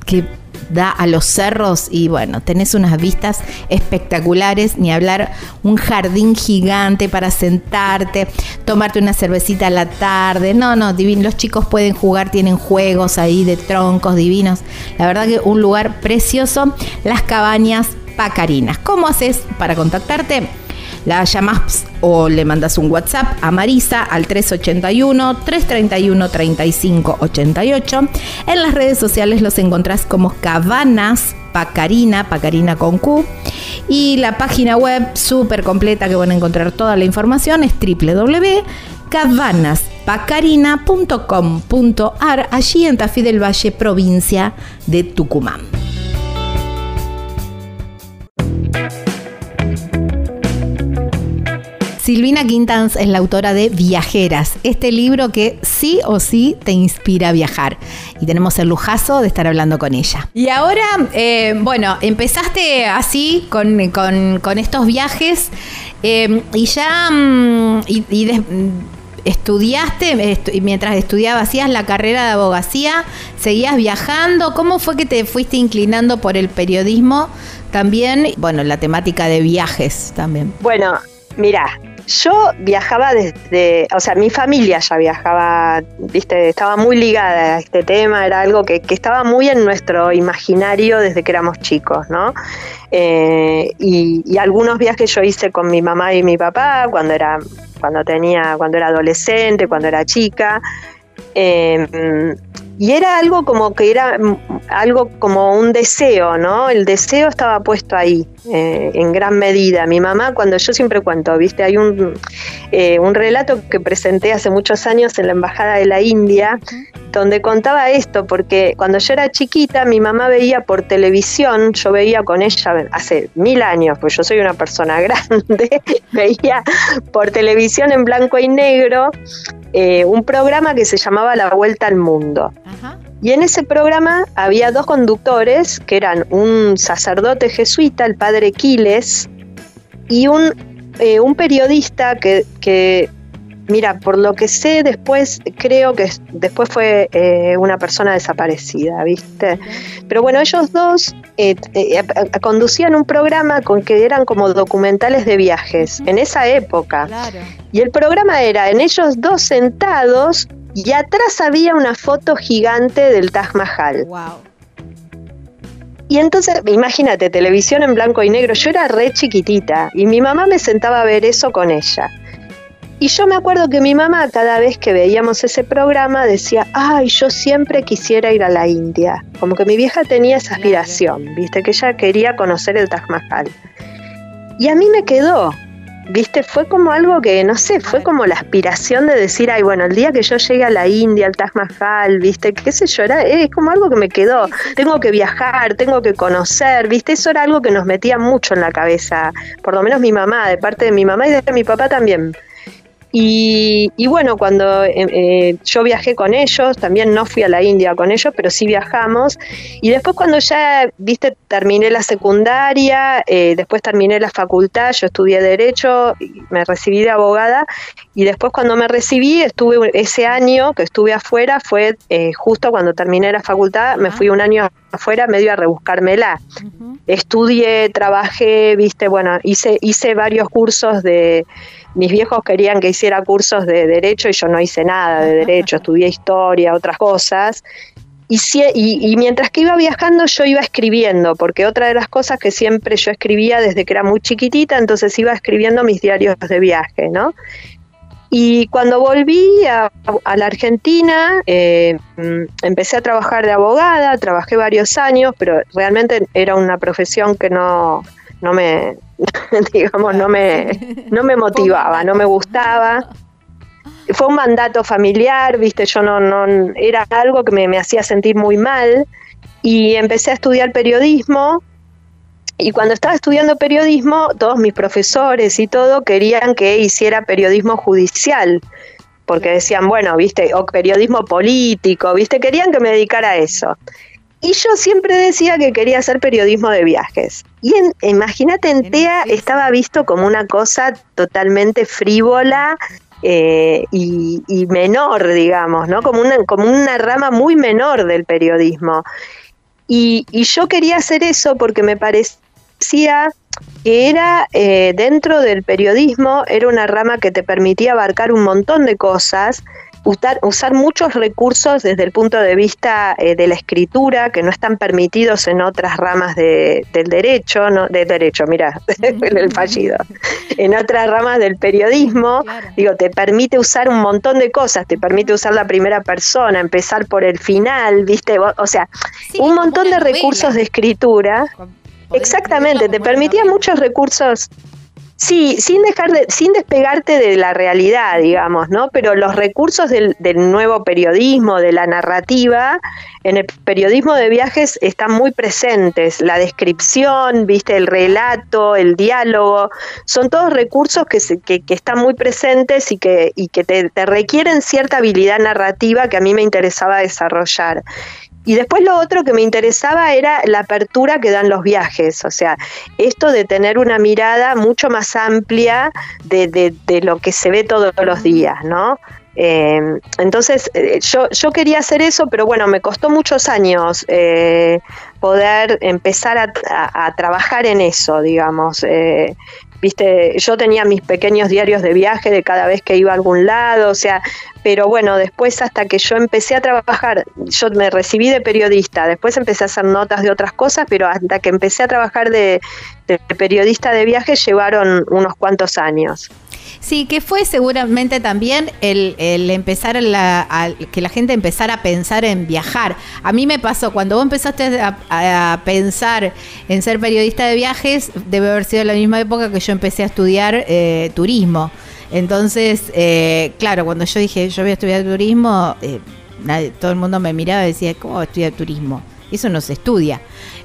Speaker 2: que da a los cerros y bueno, tenés unas vistas espectaculares, ni hablar un jardín gigante para sentarte, tomarte una cervecita a la tarde, no, no, divino, los chicos pueden jugar, tienen juegos ahí de troncos divinos, la verdad que un lugar precioso, las cabañas Pacarinas. ¿Cómo haces para contactarte? La llamas o le mandas un WhatsApp a Marisa al 381-331-3588. En las redes sociales los encontrás como Cabanas Pacarina, Pacarina con Q. Y la página web súper completa que van a encontrar toda la información es www.cabanaspacarina.com.ar, allí en Tafí del Valle, provincia de Tucumán. Silvina Quintans es la autora de Viajeras, este libro que sí o sí te inspira a viajar. Y tenemos el lujazo de estar hablando con ella. Y ahora, eh, bueno, empezaste así con, estos viajes eh, y ya mm, y, estudiaste, mientras estudiabas, hacías la carrera de abogacía, seguías viajando. ¿Cómo fue que te fuiste inclinando por el periodismo también? Bueno, la temática de viajes también.
Speaker 7: Bueno, mira, yo viajaba desde, o sea, mi familia ya viajaba, viste, estaba muy ligada a este tema, era algo que, estaba muy en nuestro imaginario desde que éramos chicos, ¿no? Eh, y, algunos viajes yo hice con mi mamá y mi papá cuando era, cuando tenía, cuando era adolescente, cuando era chica. Eh, y era algo como que era algo como un deseo, ¿no? El deseo estaba puesto ahí, eh, en gran medida. Mi mamá, cuando yo siempre cuento, viste, hay un, eh, un relato que presenté hace muchos años en la Embajada de la India, donde contaba esto, porque cuando yo era chiquita, mi mamá veía por televisión, yo veía con ella hace mil años, pues yo soy una persona grande, veía por televisión en blanco y negro eh, un programa que se llamaba La Vuelta al Mundo. Y en ese programa había dos conductores, que eran un sacerdote jesuita, el padre Quiles, y un, eh, un periodista que, que Mira, por lo que sé, después creo que después fue eh, una persona desaparecida, ¿viste? Pero bueno, ellos dos eh, eh, conducían un programa con que eran como documentales de viajes en esa época. Y el programa era en ellos dos sentados y atrás había una foto gigante del Taj Mahal. Y entonces, imagínate, televisión en blanco y negro. Yo era re chiquitita y mi mamá me sentaba a ver eso con ella. Y yo me acuerdo que mi mamá cada vez que veíamos ese programa decía, ay, yo siempre quisiera ir a la India. Como que mi vieja tenía esa aspiración, viste, que ella quería conocer el Taj Mahal. Y a mí me quedó, viste, fue como algo que, no sé, fue como la aspiración de decir, ay, bueno, el día que yo llegue a la India, al Taj Mahal, viste, qué sé yo, era, es como algo que me quedó. Tengo que viajar, tengo que conocer, viste, eso era algo que nos metía mucho en la cabeza, por lo menos mi mamá, de parte de mi mamá y de mi papá también. Y, bueno, cuando eh, eh, yo viajé con ellos, también no fui a la India con ellos, pero sí viajamos. Y después cuando ya, viste, terminé la secundaria, eh, después terminé la facultad, yo estudié derecho, me recibí de abogada. Y después cuando me recibí, estuve ese año que estuve afuera, fue justo cuando terminé la facultad, me fui un año afuera medio a rebuscármela. Estudié, trabajé, viste, bueno, hice, hice varios cursos de mis viejos querían que hiciera cursos de derecho y yo no hice nada de derecho, estudié historia, otras cosas. y, y, mientras que iba viajando yo iba escribiendo, porque otra de las cosas que siempre yo escribía desde que era muy chiquitita, entonces iba escribiendo mis diarios de viaje, ¿no? Y cuando volví a, la Argentina, eh, mm, empecé a trabajar de abogada, trabajé varios años, pero realmente era una profesión que no, no me, digamos, no me, no me motivaba, no me gustaba. Fue un mandato familiar, viste, yo no, no era algo que me, hacía sentir muy mal. Y empecé a estudiar periodismo y cuando estaba estudiando periodismo, todos mis profesores y todo querían que hiciera periodismo judicial, porque decían, bueno, viste, o periodismo político, viste, querían que me dedicara a eso. Y yo siempre decía que quería hacer periodismo de viajes. Y imagínate, en TEA estaba visto como una cosa totalmente frívola eh, y, menor, digamos, ¿no? Como una, como una rama muy menor del periodismo. Y, yo quería hacer eso porque me parecía que era eh, dentro del periodismo, era una rama que te permitía abarcar un montón de cosas usar, muchos recursos desde el punto de vista eh, de la escritura que no están permitidos en otras ramas del derecho, no, del derecho, mira, el fallido, en otras ramas del periodismo, digo, te permite usar un montón de cosas, te permite usar la primera persona, empezar por el final, viste, o sea, un montón de recursos de escritura. Exactamente, te permitía muchos recursos Sí, sin dejar de, sin despegarte de la realidad, digamos, ¿no? Pero los recursos del, nuevo periodismo, de la narrativa, en el periodismo de viajes están muy presentes. La descripción, viste, el relato, el diálogo, son todos recursos que, que, están muy presentes y que, y que te, te requieren cierta habilidad narrativa que a mí me interesaba desarrollar. Y después lo otro que me interesaba era la apertura que dan los viajes, o sea, esto de tener una mirada mucho más amplia de, de, lo que se ve todos los días, ¿no? Eh, entonces, eh, yo, yo quería hacer eso, pero bueno, me costó muchos años eh, poder empezar a, a, trabajar en eso, digamos viste, yo tenía mis pequeños diarios de viaje de cada vez que iba a algún lado, o sea, pero bueno, después hasta que yo empecé a trabajar, yo me recibí de periodista, después empecé a hacer notas de otras cosas, pero hasta que empecé a trabajar de, de periodista de viaje llevaron unos cuantos años.
Speaker 2: Sí, que fue seguramente también el, empezar a, que la gente empezara a pensar en viajar. A mí me pasó, cuando vos empezaste a, pensar en ser periodista de viajes, debe haber sido la misma época que yo empecé a estudiar eh, turismo. Entonces, eh, claro, cuando yo dije yo voy a estudiar turismo, eh, todo el mundo me miraba y decía, ¿cómo estudiar turismo? Eso no se estudia.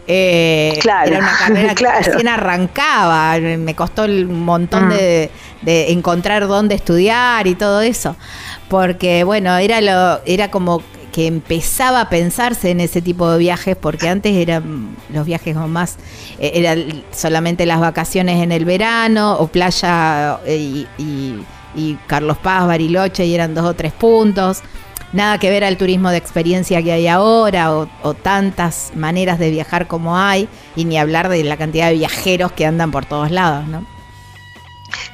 Speaker 7: Eh, claro,
Speaker 2: era una carrera que recién arrancaba, me costó un montón de, de, encontrar dónde estudiar y todo eso, porque bueno, era, lo, era como que empezaba a pensarse en ese tipo de viajes, porque antes eran los viajes más, eh, eran solamente las vacaciones en el verano o playa eh, y, y Carlos Paz, Bariloche y eran dos o tres puntos nada que ver al turismo de experiencia que hay ahora o, tantas maneras de viajar como hay y ni hablar de la cantidad de viajeros que andan por todos lados, ¿no?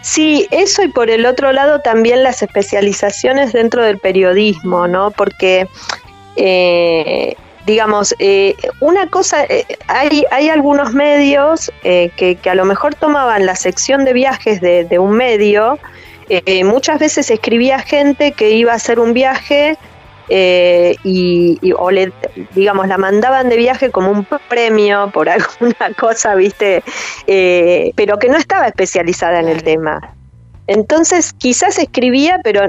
Speaker 7: Sí, eso y por el otro lado también las especializaciones dentro del periodismo, ¿no? Porque, eh, digamos, eh, una cosa, eh, hay, hay algunos medios que, a lo mejor tomaban la sección de viajes de, de un medio, muchas veces escribía gente que iba a hacer un viaje eh, y, o le, digamos, la mandaban de viaje como un premio por alguna cosa, ¿viste? Eh, pero que no estaba especializada en el tema. Entonces, quizás escribía, pero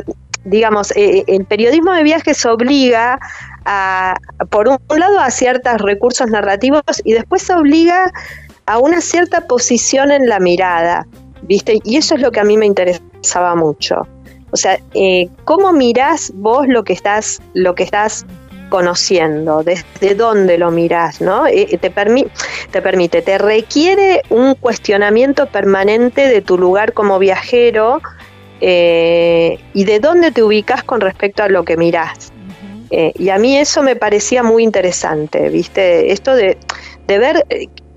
Speaker 7: digamos, eh, el periodismo de viajes obliga a, por un lado, a ciertos recursos narrativos y después obliga a una cierta posición en la mirada, ¿viste? Y eso es lo que a mí me interesaba mucho. O sea, eh, ¿cómo mirás vos lo que estás, lo que estás conociendo? ¿Desde dónde lo mirás? ¿no? Eh, te, te permite, te requiere un cuestionamiento permanente de tu lugar como viajero eh, y de dónde te ubicas con respecto a lo que mirás. y a mí eso me parecía muy interesante, ¿viste? Esto de, de ver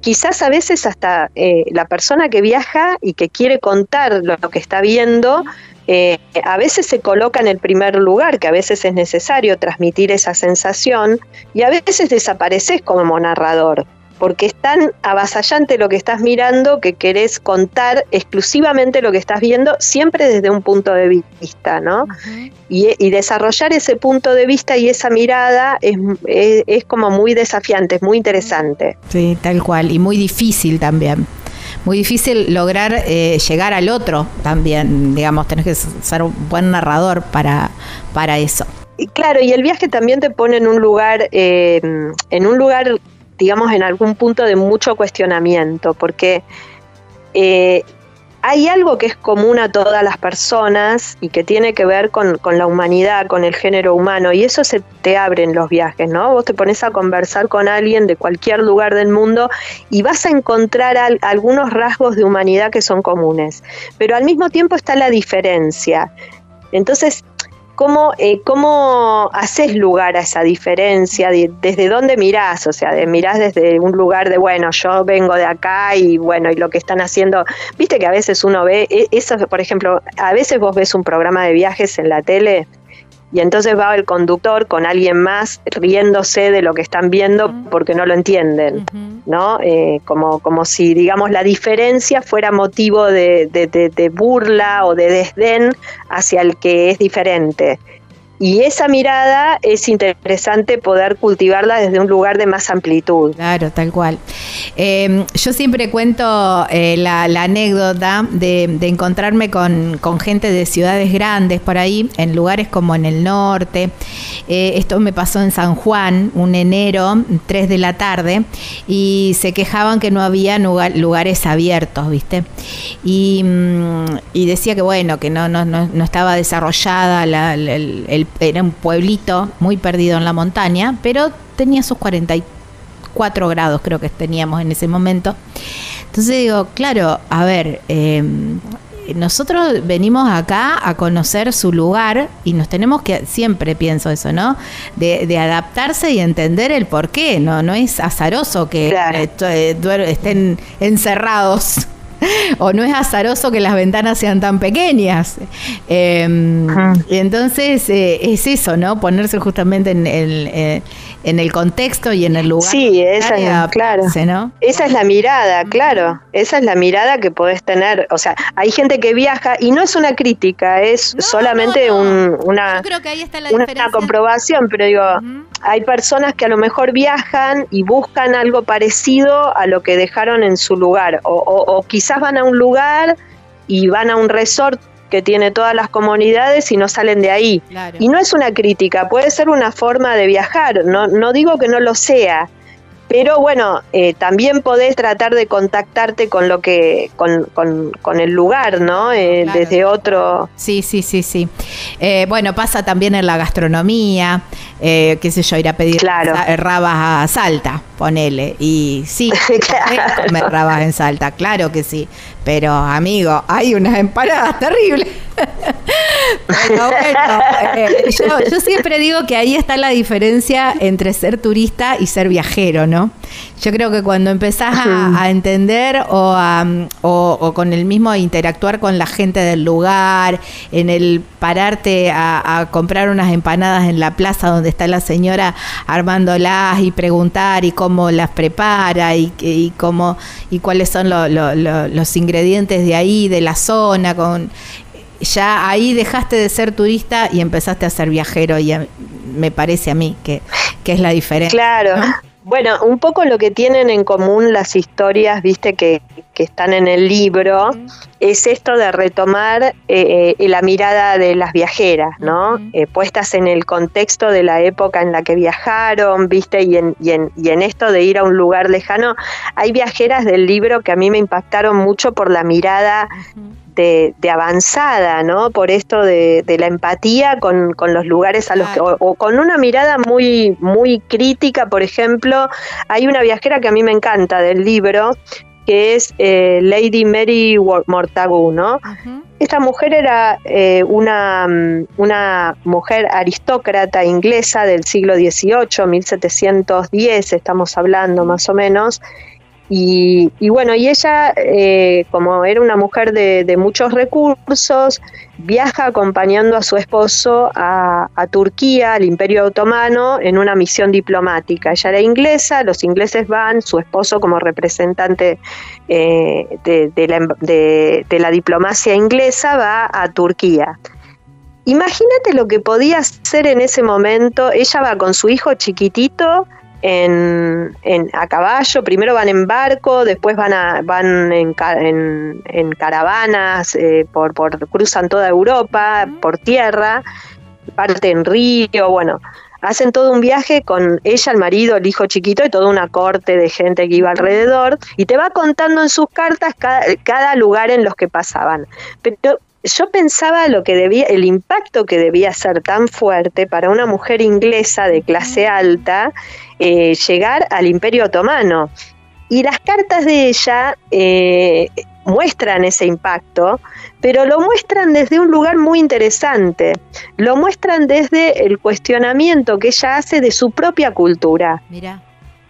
Speaker 7: quizás a veces hasta la persona que viaja y que quiere contar lo que está viendo, eh, a veces se coloca en el primer lugar, que a veces es necesario transmitir esa sensación, y a veces desapareces como narrador, porque es tan avasallante lo que estás mirando que querés contar exclusivamente lo que estás viendo, siempre desde un punto de vista, ¿no? y, desarrollar ese punto de vista y esa mirada es, es como muy desafiante, es muy interesante.
Speaker 2: Sí, tal cual, y muy difícil también muy difícil lograr eh, llegar al otro también, digamos, tenés que ser un buen narrador para, para eso.
Speaker 7: Claro, y el viaje también te pone en un lugar, eh, en un lugar, digamos, en algún punto de mucho cuestionamiento, porque eh, hay algo que es común a todas las personas y que tiene que ver con, la humanidad, con el género humano, y eso se te abre en los viajes, ¿no? Vos te pones a conversar con alguien de cualquier lugar del mundo y vas a encontrar algunos rasgos de humanidad que son comunes, pero al mismo tiempo está la diferencia. Entonces, ¿Cómo, eh, ¿Cómo haces lugar a esa diferencia? ¿Desde dónde mirás? O sea, de, mirás desde un lugar de, bueno, yo vengo de acá y bueno, y lo que están haciendo, viste que a veces uno ve, e, eso, por ejemplo, a veces vos ves un programa de viajes en la tele y entonces va el conductor con alguien más riéndose de lo que están viendo porque no lo entienden, ¿no? Eh, como, como si, digamos, la diferencia fuera motivo de, de burla o de desdén hacia el que es diferente. Y esa mirada es interesante poder cultivarla desde un lugar de más amplitud.
Speaker 2: Claro, tal cual. Em, yo siempre cuento eh, la, anécdota de, encontrarme con, gente de ciudades grandes por ahí, en lugares como en el norte. Eh, esto me pasó en San Juan, un enero, 3 de la tarde, y se quejaban que no había lugares abiertos, ¿viste? Y, mm, decía que bueno, que no, no, no estaba desarrollada el era un pueblito muy perdido en la montaña, pero tenía sus 44 grados creo que teníamos en ese momento. Entonces digo, claro, a ver, em, nosotros venimos acá a conocer su lugar y nos tenemos que, siempre pienso eso, ¿no? De, adaptarse y entender el por qué, ¿no? No es azaroso que eh, estén encerrados o no es azaroso que las ventanas sean tan pequeñas. Em, y entonces eh, es eso, ¿no? Ponerse justamente en el, eh, en el contexto y en el lugar.
Speaker 7: Sí, esa es, claro. ¿no? Esa es la mirada, claro. Esa es la mirada que podés tener. O sea, hay gente que viaja y no es una crítica, es solamente una, una comprobación, pero digo, hay personas que a lo mejor viajan y buscan algo parecido a lo que dejaron en su lugar, o, o quizás van a un lugar y van a un resort que tiene todas las comunidades y no salen de ahí. Y no es una crítica, puede ser una forma de viajar, no, no digo que no lo sea, pero bueno, eh, también podés tratar de contactarte con lo que, con, con, el lugar, ¿no? Eh, desde otro.
Speaker 2: Sí, sí, sí, sí. Eh, bueno, pasa también en la gastronomía, qué sé yo, ir a pedir rabas a Salta, ponele. Y sí, comer rabas en Salta, claro que sí. Pero, amigo, hay unas empanadas terribles. Pero bueno, yo siempre digo que ahí está la diferencia entre ser turista y ser viajero, ¿no? Yo creo que cuando empezás a, entender o, o, con el mismo interactuar con la gente del lugar, en el pararte a, comprar unas empanadas en la plaza donde está la señora armándolas y preguntar y cómo las prepara y, y cómo y cuáles son los ingredientes de ahí, de la zona, con ya ahí dejaste de ser turista y empezaste a ser viajero y me parece a mí que, es la diferencia.
Speaker 7: Claro. Bueno, un poco lo que tienen en común las historias, viste, que, están en el libro, es esto de retomar eh, eh, la mirada de las viajeras, ¿no? Eh, puestas en el contexto de la época en la que viajaron, viste, y en, y en, y en esto de ir a un lugar lejano. Hay viajeras del libro que a mí me impactaron mucho por la mirada de, avanzada, ¿no? Por esto de, la empatía con, los lugares a los que, o, con una mirada muy, muy crítica, por ejemplo, hay una viajera que a mí me encanta del libro, que es eh, Lady Mary Mortagu, ¿no? Esta mujer era eh, una, una mujer aristócrata inglesa del siglo XVIII, 1710, estamos hablando más o menos, Y, bueno, y ella, eh, como era una mujer de, muchos recursos, viaja acompañando a su esposo a, Turquía, al Imperio Otomano, en una misión diplomática. Ella era inglesa, los ingleses van, su esposo como representante eh, de, la, diplomacia inglesa va a Turquía. Imagínate lo que podía hacer en ese momento. Ella va con su hijo chiquitito en, a caballo, primero van en barco, después van, a, van en, en, caravanas, eh, por, por, cruzan toda Europa, por tierra, parte en río, bueno, hacen todo un viaje con ella, el marido, el hijo chiquito y toda una corte de gente que iba alrededor y te va contando en sus cartas cada, cada lugar en los que pasaban. Pero yo pensaba lo que debía, el impacto que debía ser tan fuerte para una mujer inglesa de clase alta eh, llegar al Imperio Otomano. Y las cartas de ella eh, muestran ese impacto, pero lo muestran desde un lugar muy interesante. Lo muestran desde el cuestionamiento que ella hace de su propia cultura. Mira.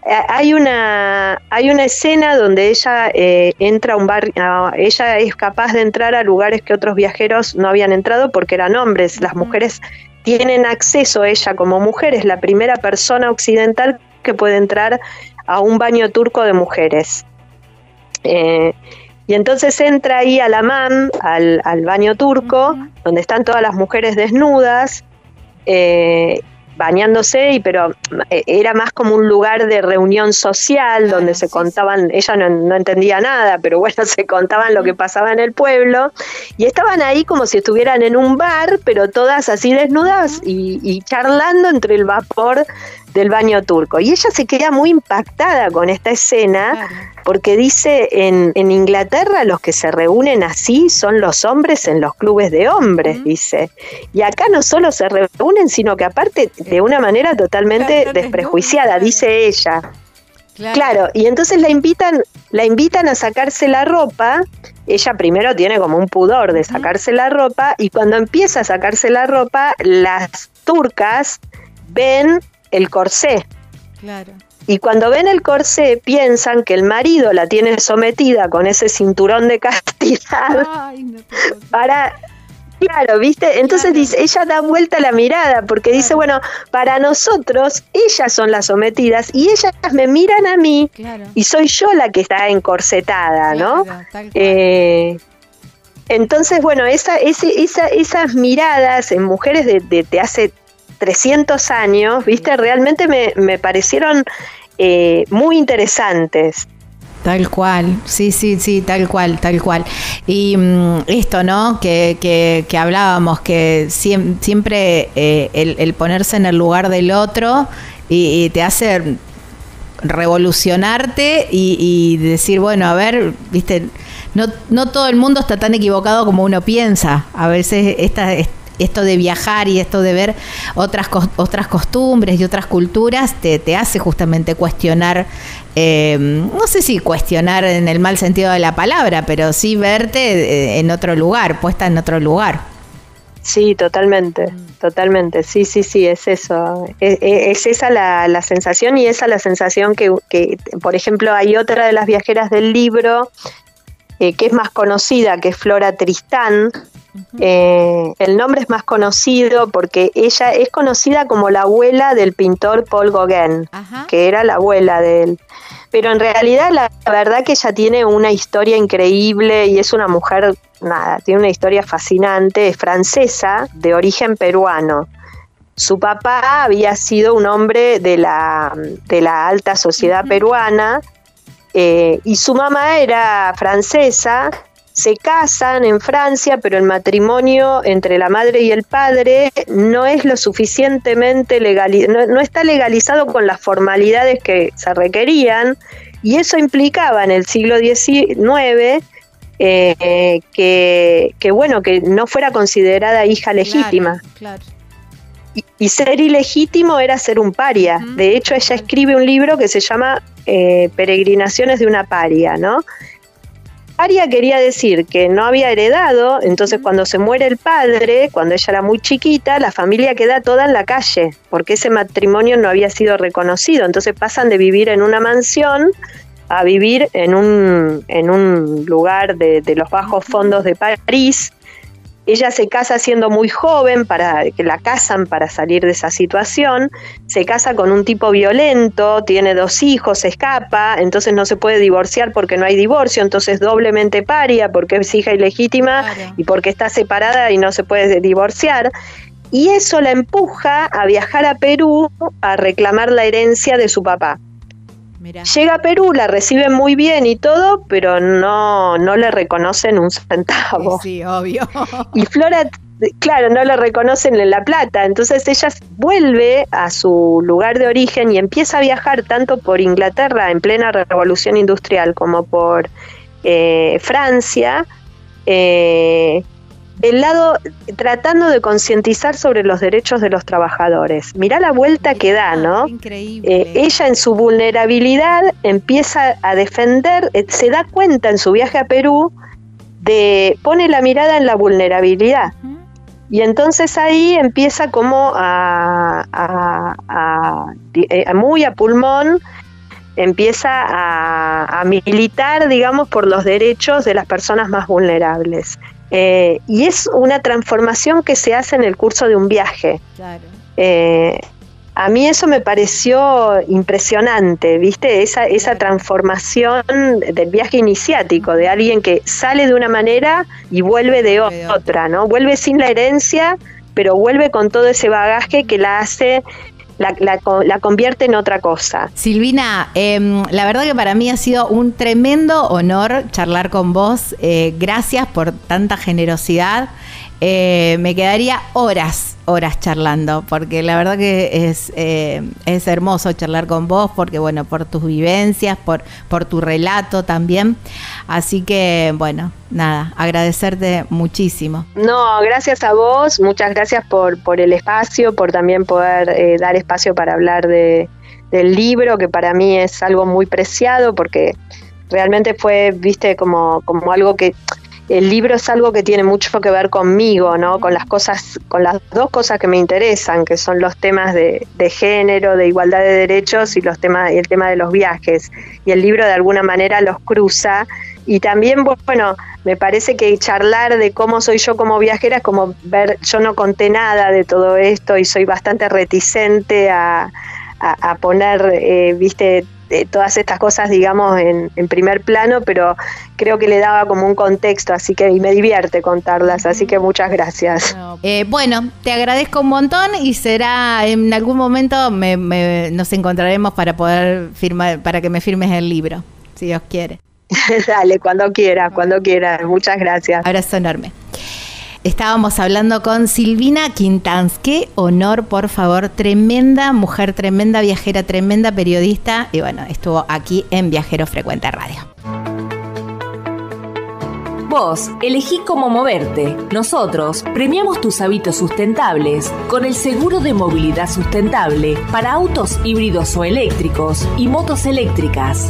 Speaker 7: Eh, hay una, hay una escena donde ella eh, entra a un bar, ella es capaz de entrar a lugares que otros viajeros no habían entrado porque eran hombres. Las mujeres tienen acceso, ella como mujer es la primera persona occidental que puede entrar a un baño turco de mujeres. Eh, y entonces entra ahí a la MAM, al, baño turco, donde están todas las mujeres desnudas, bañándose, y, pero eh, era más como un lugar de reunión social donde se contaban, ella no, entendía nada, pero bueno, se contaban lo que pasaba en el pueblo, y estaban ahí como si estuvieran en un bar, pero todas así desnudas y charlando entre el vapor del baño turco. Y ella se queda muy impactada con esta escena porque dice, en, en, Inglaterra los que se reúnen así son los hombres en los clubes de hombres, dice. Y acá no solo se reúnen, sino que aparte de una manera totalmente desprejuiciada, dice ella. Claro. y entonces la invitan, la invitan a sacarse la ropa. Ella primero tiene como un pudor de sacarse la ropa y cuando empieza a sacarse la ropa, las turcas ven el corsé. Claro. Y cuando ven el corsé piensan que el marido la tiene sometida con ese cinturón de castidad para Claro, ¿viste? Entonces dice, ella da vuelta la mirada porque dice, bueno, para nosotros ellas son las sometidas y ellas me miran a mí y soy yo la que está encorsetada, ¿no? Eh, entonces, bueno, esa, esa, esas miradas en mujeres de, de, de hace 300 años, ¿viste? Realmente me, parecieron eh, muy interesantes.
Speaker 2: Tal cual, sí, sí, sí, tal cual, tal cual. Y mm, esto, ¿no? Que, que, hablábamos, que siempre eh, el, ponerse en el lugar del otro y, te hace revolucionarte y, decir, bueno, a ver, viste, no, no todo el mundo está tan equivocado como uno piensa. A veces esta, esto de viajar y esto de ver otras, otras costumbres y otras culturas te, te hace justamente cuestionar, eh, no sé si cuestionar en el mal sentido de la palabra, pero sí verte eh, en otro lugar, puesta en otro lugar.
Speaker 7: Sí, totalmente, totalmente, sí, sí, sí, es eso, es, es esa la, la, sensación y esa la sensación que, que, por ejemplo, hay otra de las viajeras del libro eh, que es más conocida, que es Flora Tristán, eh, el nombre es más conocido porque ella es conocida como la abuela del pintor Paul Gauguin, que era la abuela de él. Pero en realidad la, verdad que ella tiene una historia increíble y es una mujer, nada, tiene una historia fascinante, es francesa, de origen peruano. Su papá había sido un hombre de la, de la alta sociedad peruana eh, y su mamá era francesa se casan en Francia, pero el matrimonio entre la madre y el padre no es lo suficientemente legal, no, está legalizado con las formalidades que se requerían, y eso implicaba en el siglo XIX eh, que, bueno, que no fuera considerada hija legítima. Y, ser ilegítimo era ser un paria. De hecho, ella escribe un libro que se llama eh, Peregrinaciones de una paria, ¿no? Aria quería decir que no había heredado, entonces cuando se muere el padre, cuando ella era muy chiquita, la familia queda toda en la calle, porque ese matrimonio no había sido reconocido. Entonces pasan de vivir en una mansión a vivir en un, en un lugar de, de los bajos fondos de París ella se casa siendo muy joven, para que la casan para salir de esa situación, se casa con un tipo violento, tiene dos hijos, se escapa, entonces no se puede divorciar porque no hay divorcio, entonces doblemente paria porque es hija ilegítima y porque está separada y no se puede divorciar. Y eso la empuja a viajar a Perú a reclamar la herencia de su papá. Llega a Perú, la reciben muy bien y todo, pero no, no le reconocen un centavo.
Speaker 2: Sí, obvio.
Speaker 7: Y Flora, claro, no le reconocen en La Plata. Entonces ella vuelve a su lugar de origen y empieza a viajar tanto por Inglaterra en plena revolución industrial como por eh, Francia. Eh, el lado tratando de concientizar sobre los derechos de los trabajadores. Mirá la vuelta que da, ¿no?
Speaker 2: Increíble.
Speaker 7: Eh, ella en su vulnerabilidad empieza a defender, eh, se da cuenta en su viaje a Perú de pone la mirada en la vulnerabilidad. Y entonces ahí empieza como a, eh, muy a pulmón, empieza a, militar, digamos, por los derechos de las personas más vulnerables. Eh, y es una transformación que se hace en el curso de un viaje. Eh, a mí eso me pareció impresionante, ¿viste? Esa, esa transformación del viaje iniciático, de alguien que sale de una manera y vuelve de otra, ¿no? Vuelve sin la herencia, pero vuelve con todo ese bagaje que la hace la, convierte en otra cosa.
Speaker 2: Silvina, em, la verdad que para mí ha sido un tremendo honor charlar con vos. Eh, gracias por tanta generosidad. Eh, me quedaría horas, horas charlando, porque la verdad que es, eh, es hermoso charlar con vos, porque bueno, por tus vivencias, por, por tu relato también. Así que bueno, nada, agradecerte muchísimo.
Speaker 7: No, gracias a vos, muchas gracias por, por el espacio, por también poder eh, dar espacio para hablar de, del libro, que para mí es algo muy preciado, porque realmente fue, viste, como, como algo que el libro es algo que tiene mucho que ver conmigo, ¿no? Con las cosas, con las dos cosas que me interesan, que son los temas de, género, de igualdad de derechos y los temas, y el tema de los viajes. Y el libro de alguna manera los cruza. Y también, bueno, me parece que charlar de cómo soy yo como viajera es como ver, yo no conté nada de todo esto y soy bastante reticente a, a, poner, eh, viste, todas estas cosas, digamos, en, primer plano, pero creo que le daba como un contexto, así que y me divierte contarlas, así que muchas gracias.
Speaker 2: Eh, bueno, te agradezco un montón y será en algún momento nos encontraremos para poder firmar, para que me firmes el libro, si Dios quiere.
Speaker 7: Dale, cuando quiera, cuando quiera. Muchas gracias.
Speaker 2: Abrazo enorme. Estábamos hablando con Silvina Quintans. Qué honor, por favor. Tremenda mujer, tremenda viajera, tremenda periodista. Y bueno, estuvo aquí en Viajero Frecuente Radio.
Speaker 8: Vos elegí cómo moverte. Nosotros premiamos tus hábitos sustentables con el seguro de movilidad sustentable para autos híbridos o eléctricos y motos eléctricas.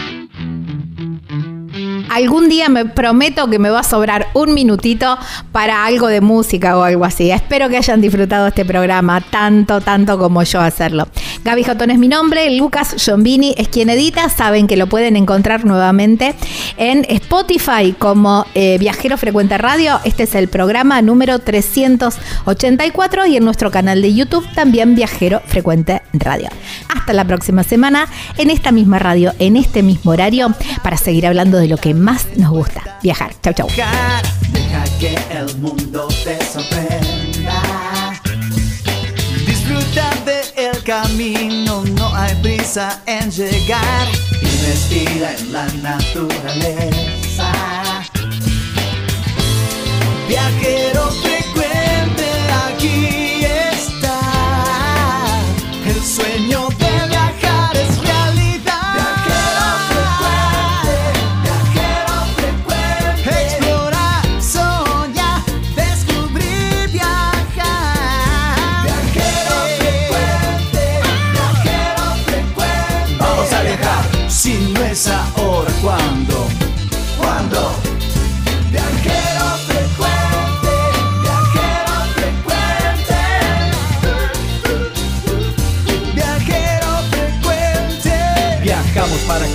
Speaker 2: algún día me prometo que me va a sobrar un minutito para algo de música o algo así. Espero que hayan disfrutado este programa tanto, tanto como yo hacerlo. Gaby Jotón es mi nombre, Lucas Giombini es quien edita. Saben que lo pueden encontrar nuevamente en Spotify como eh, Viajero Frecuente Radio. Este es el programa número 384 y en nuestro canal de YouTube también Viajero Frecuente Radio. Hasta la próxima semana en esta misma radio, en este mismo horario, para seguir hablando de lo que más nos gusta, viajar. Chau, chau.
Speaker 1: Deja que el mundo te sorprenda. Disfruta del camino, no hay prisa en llegar. Y respira en la naturaleza. Viajero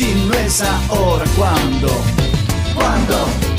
Speaker 1: si inglesa ora quando, quando?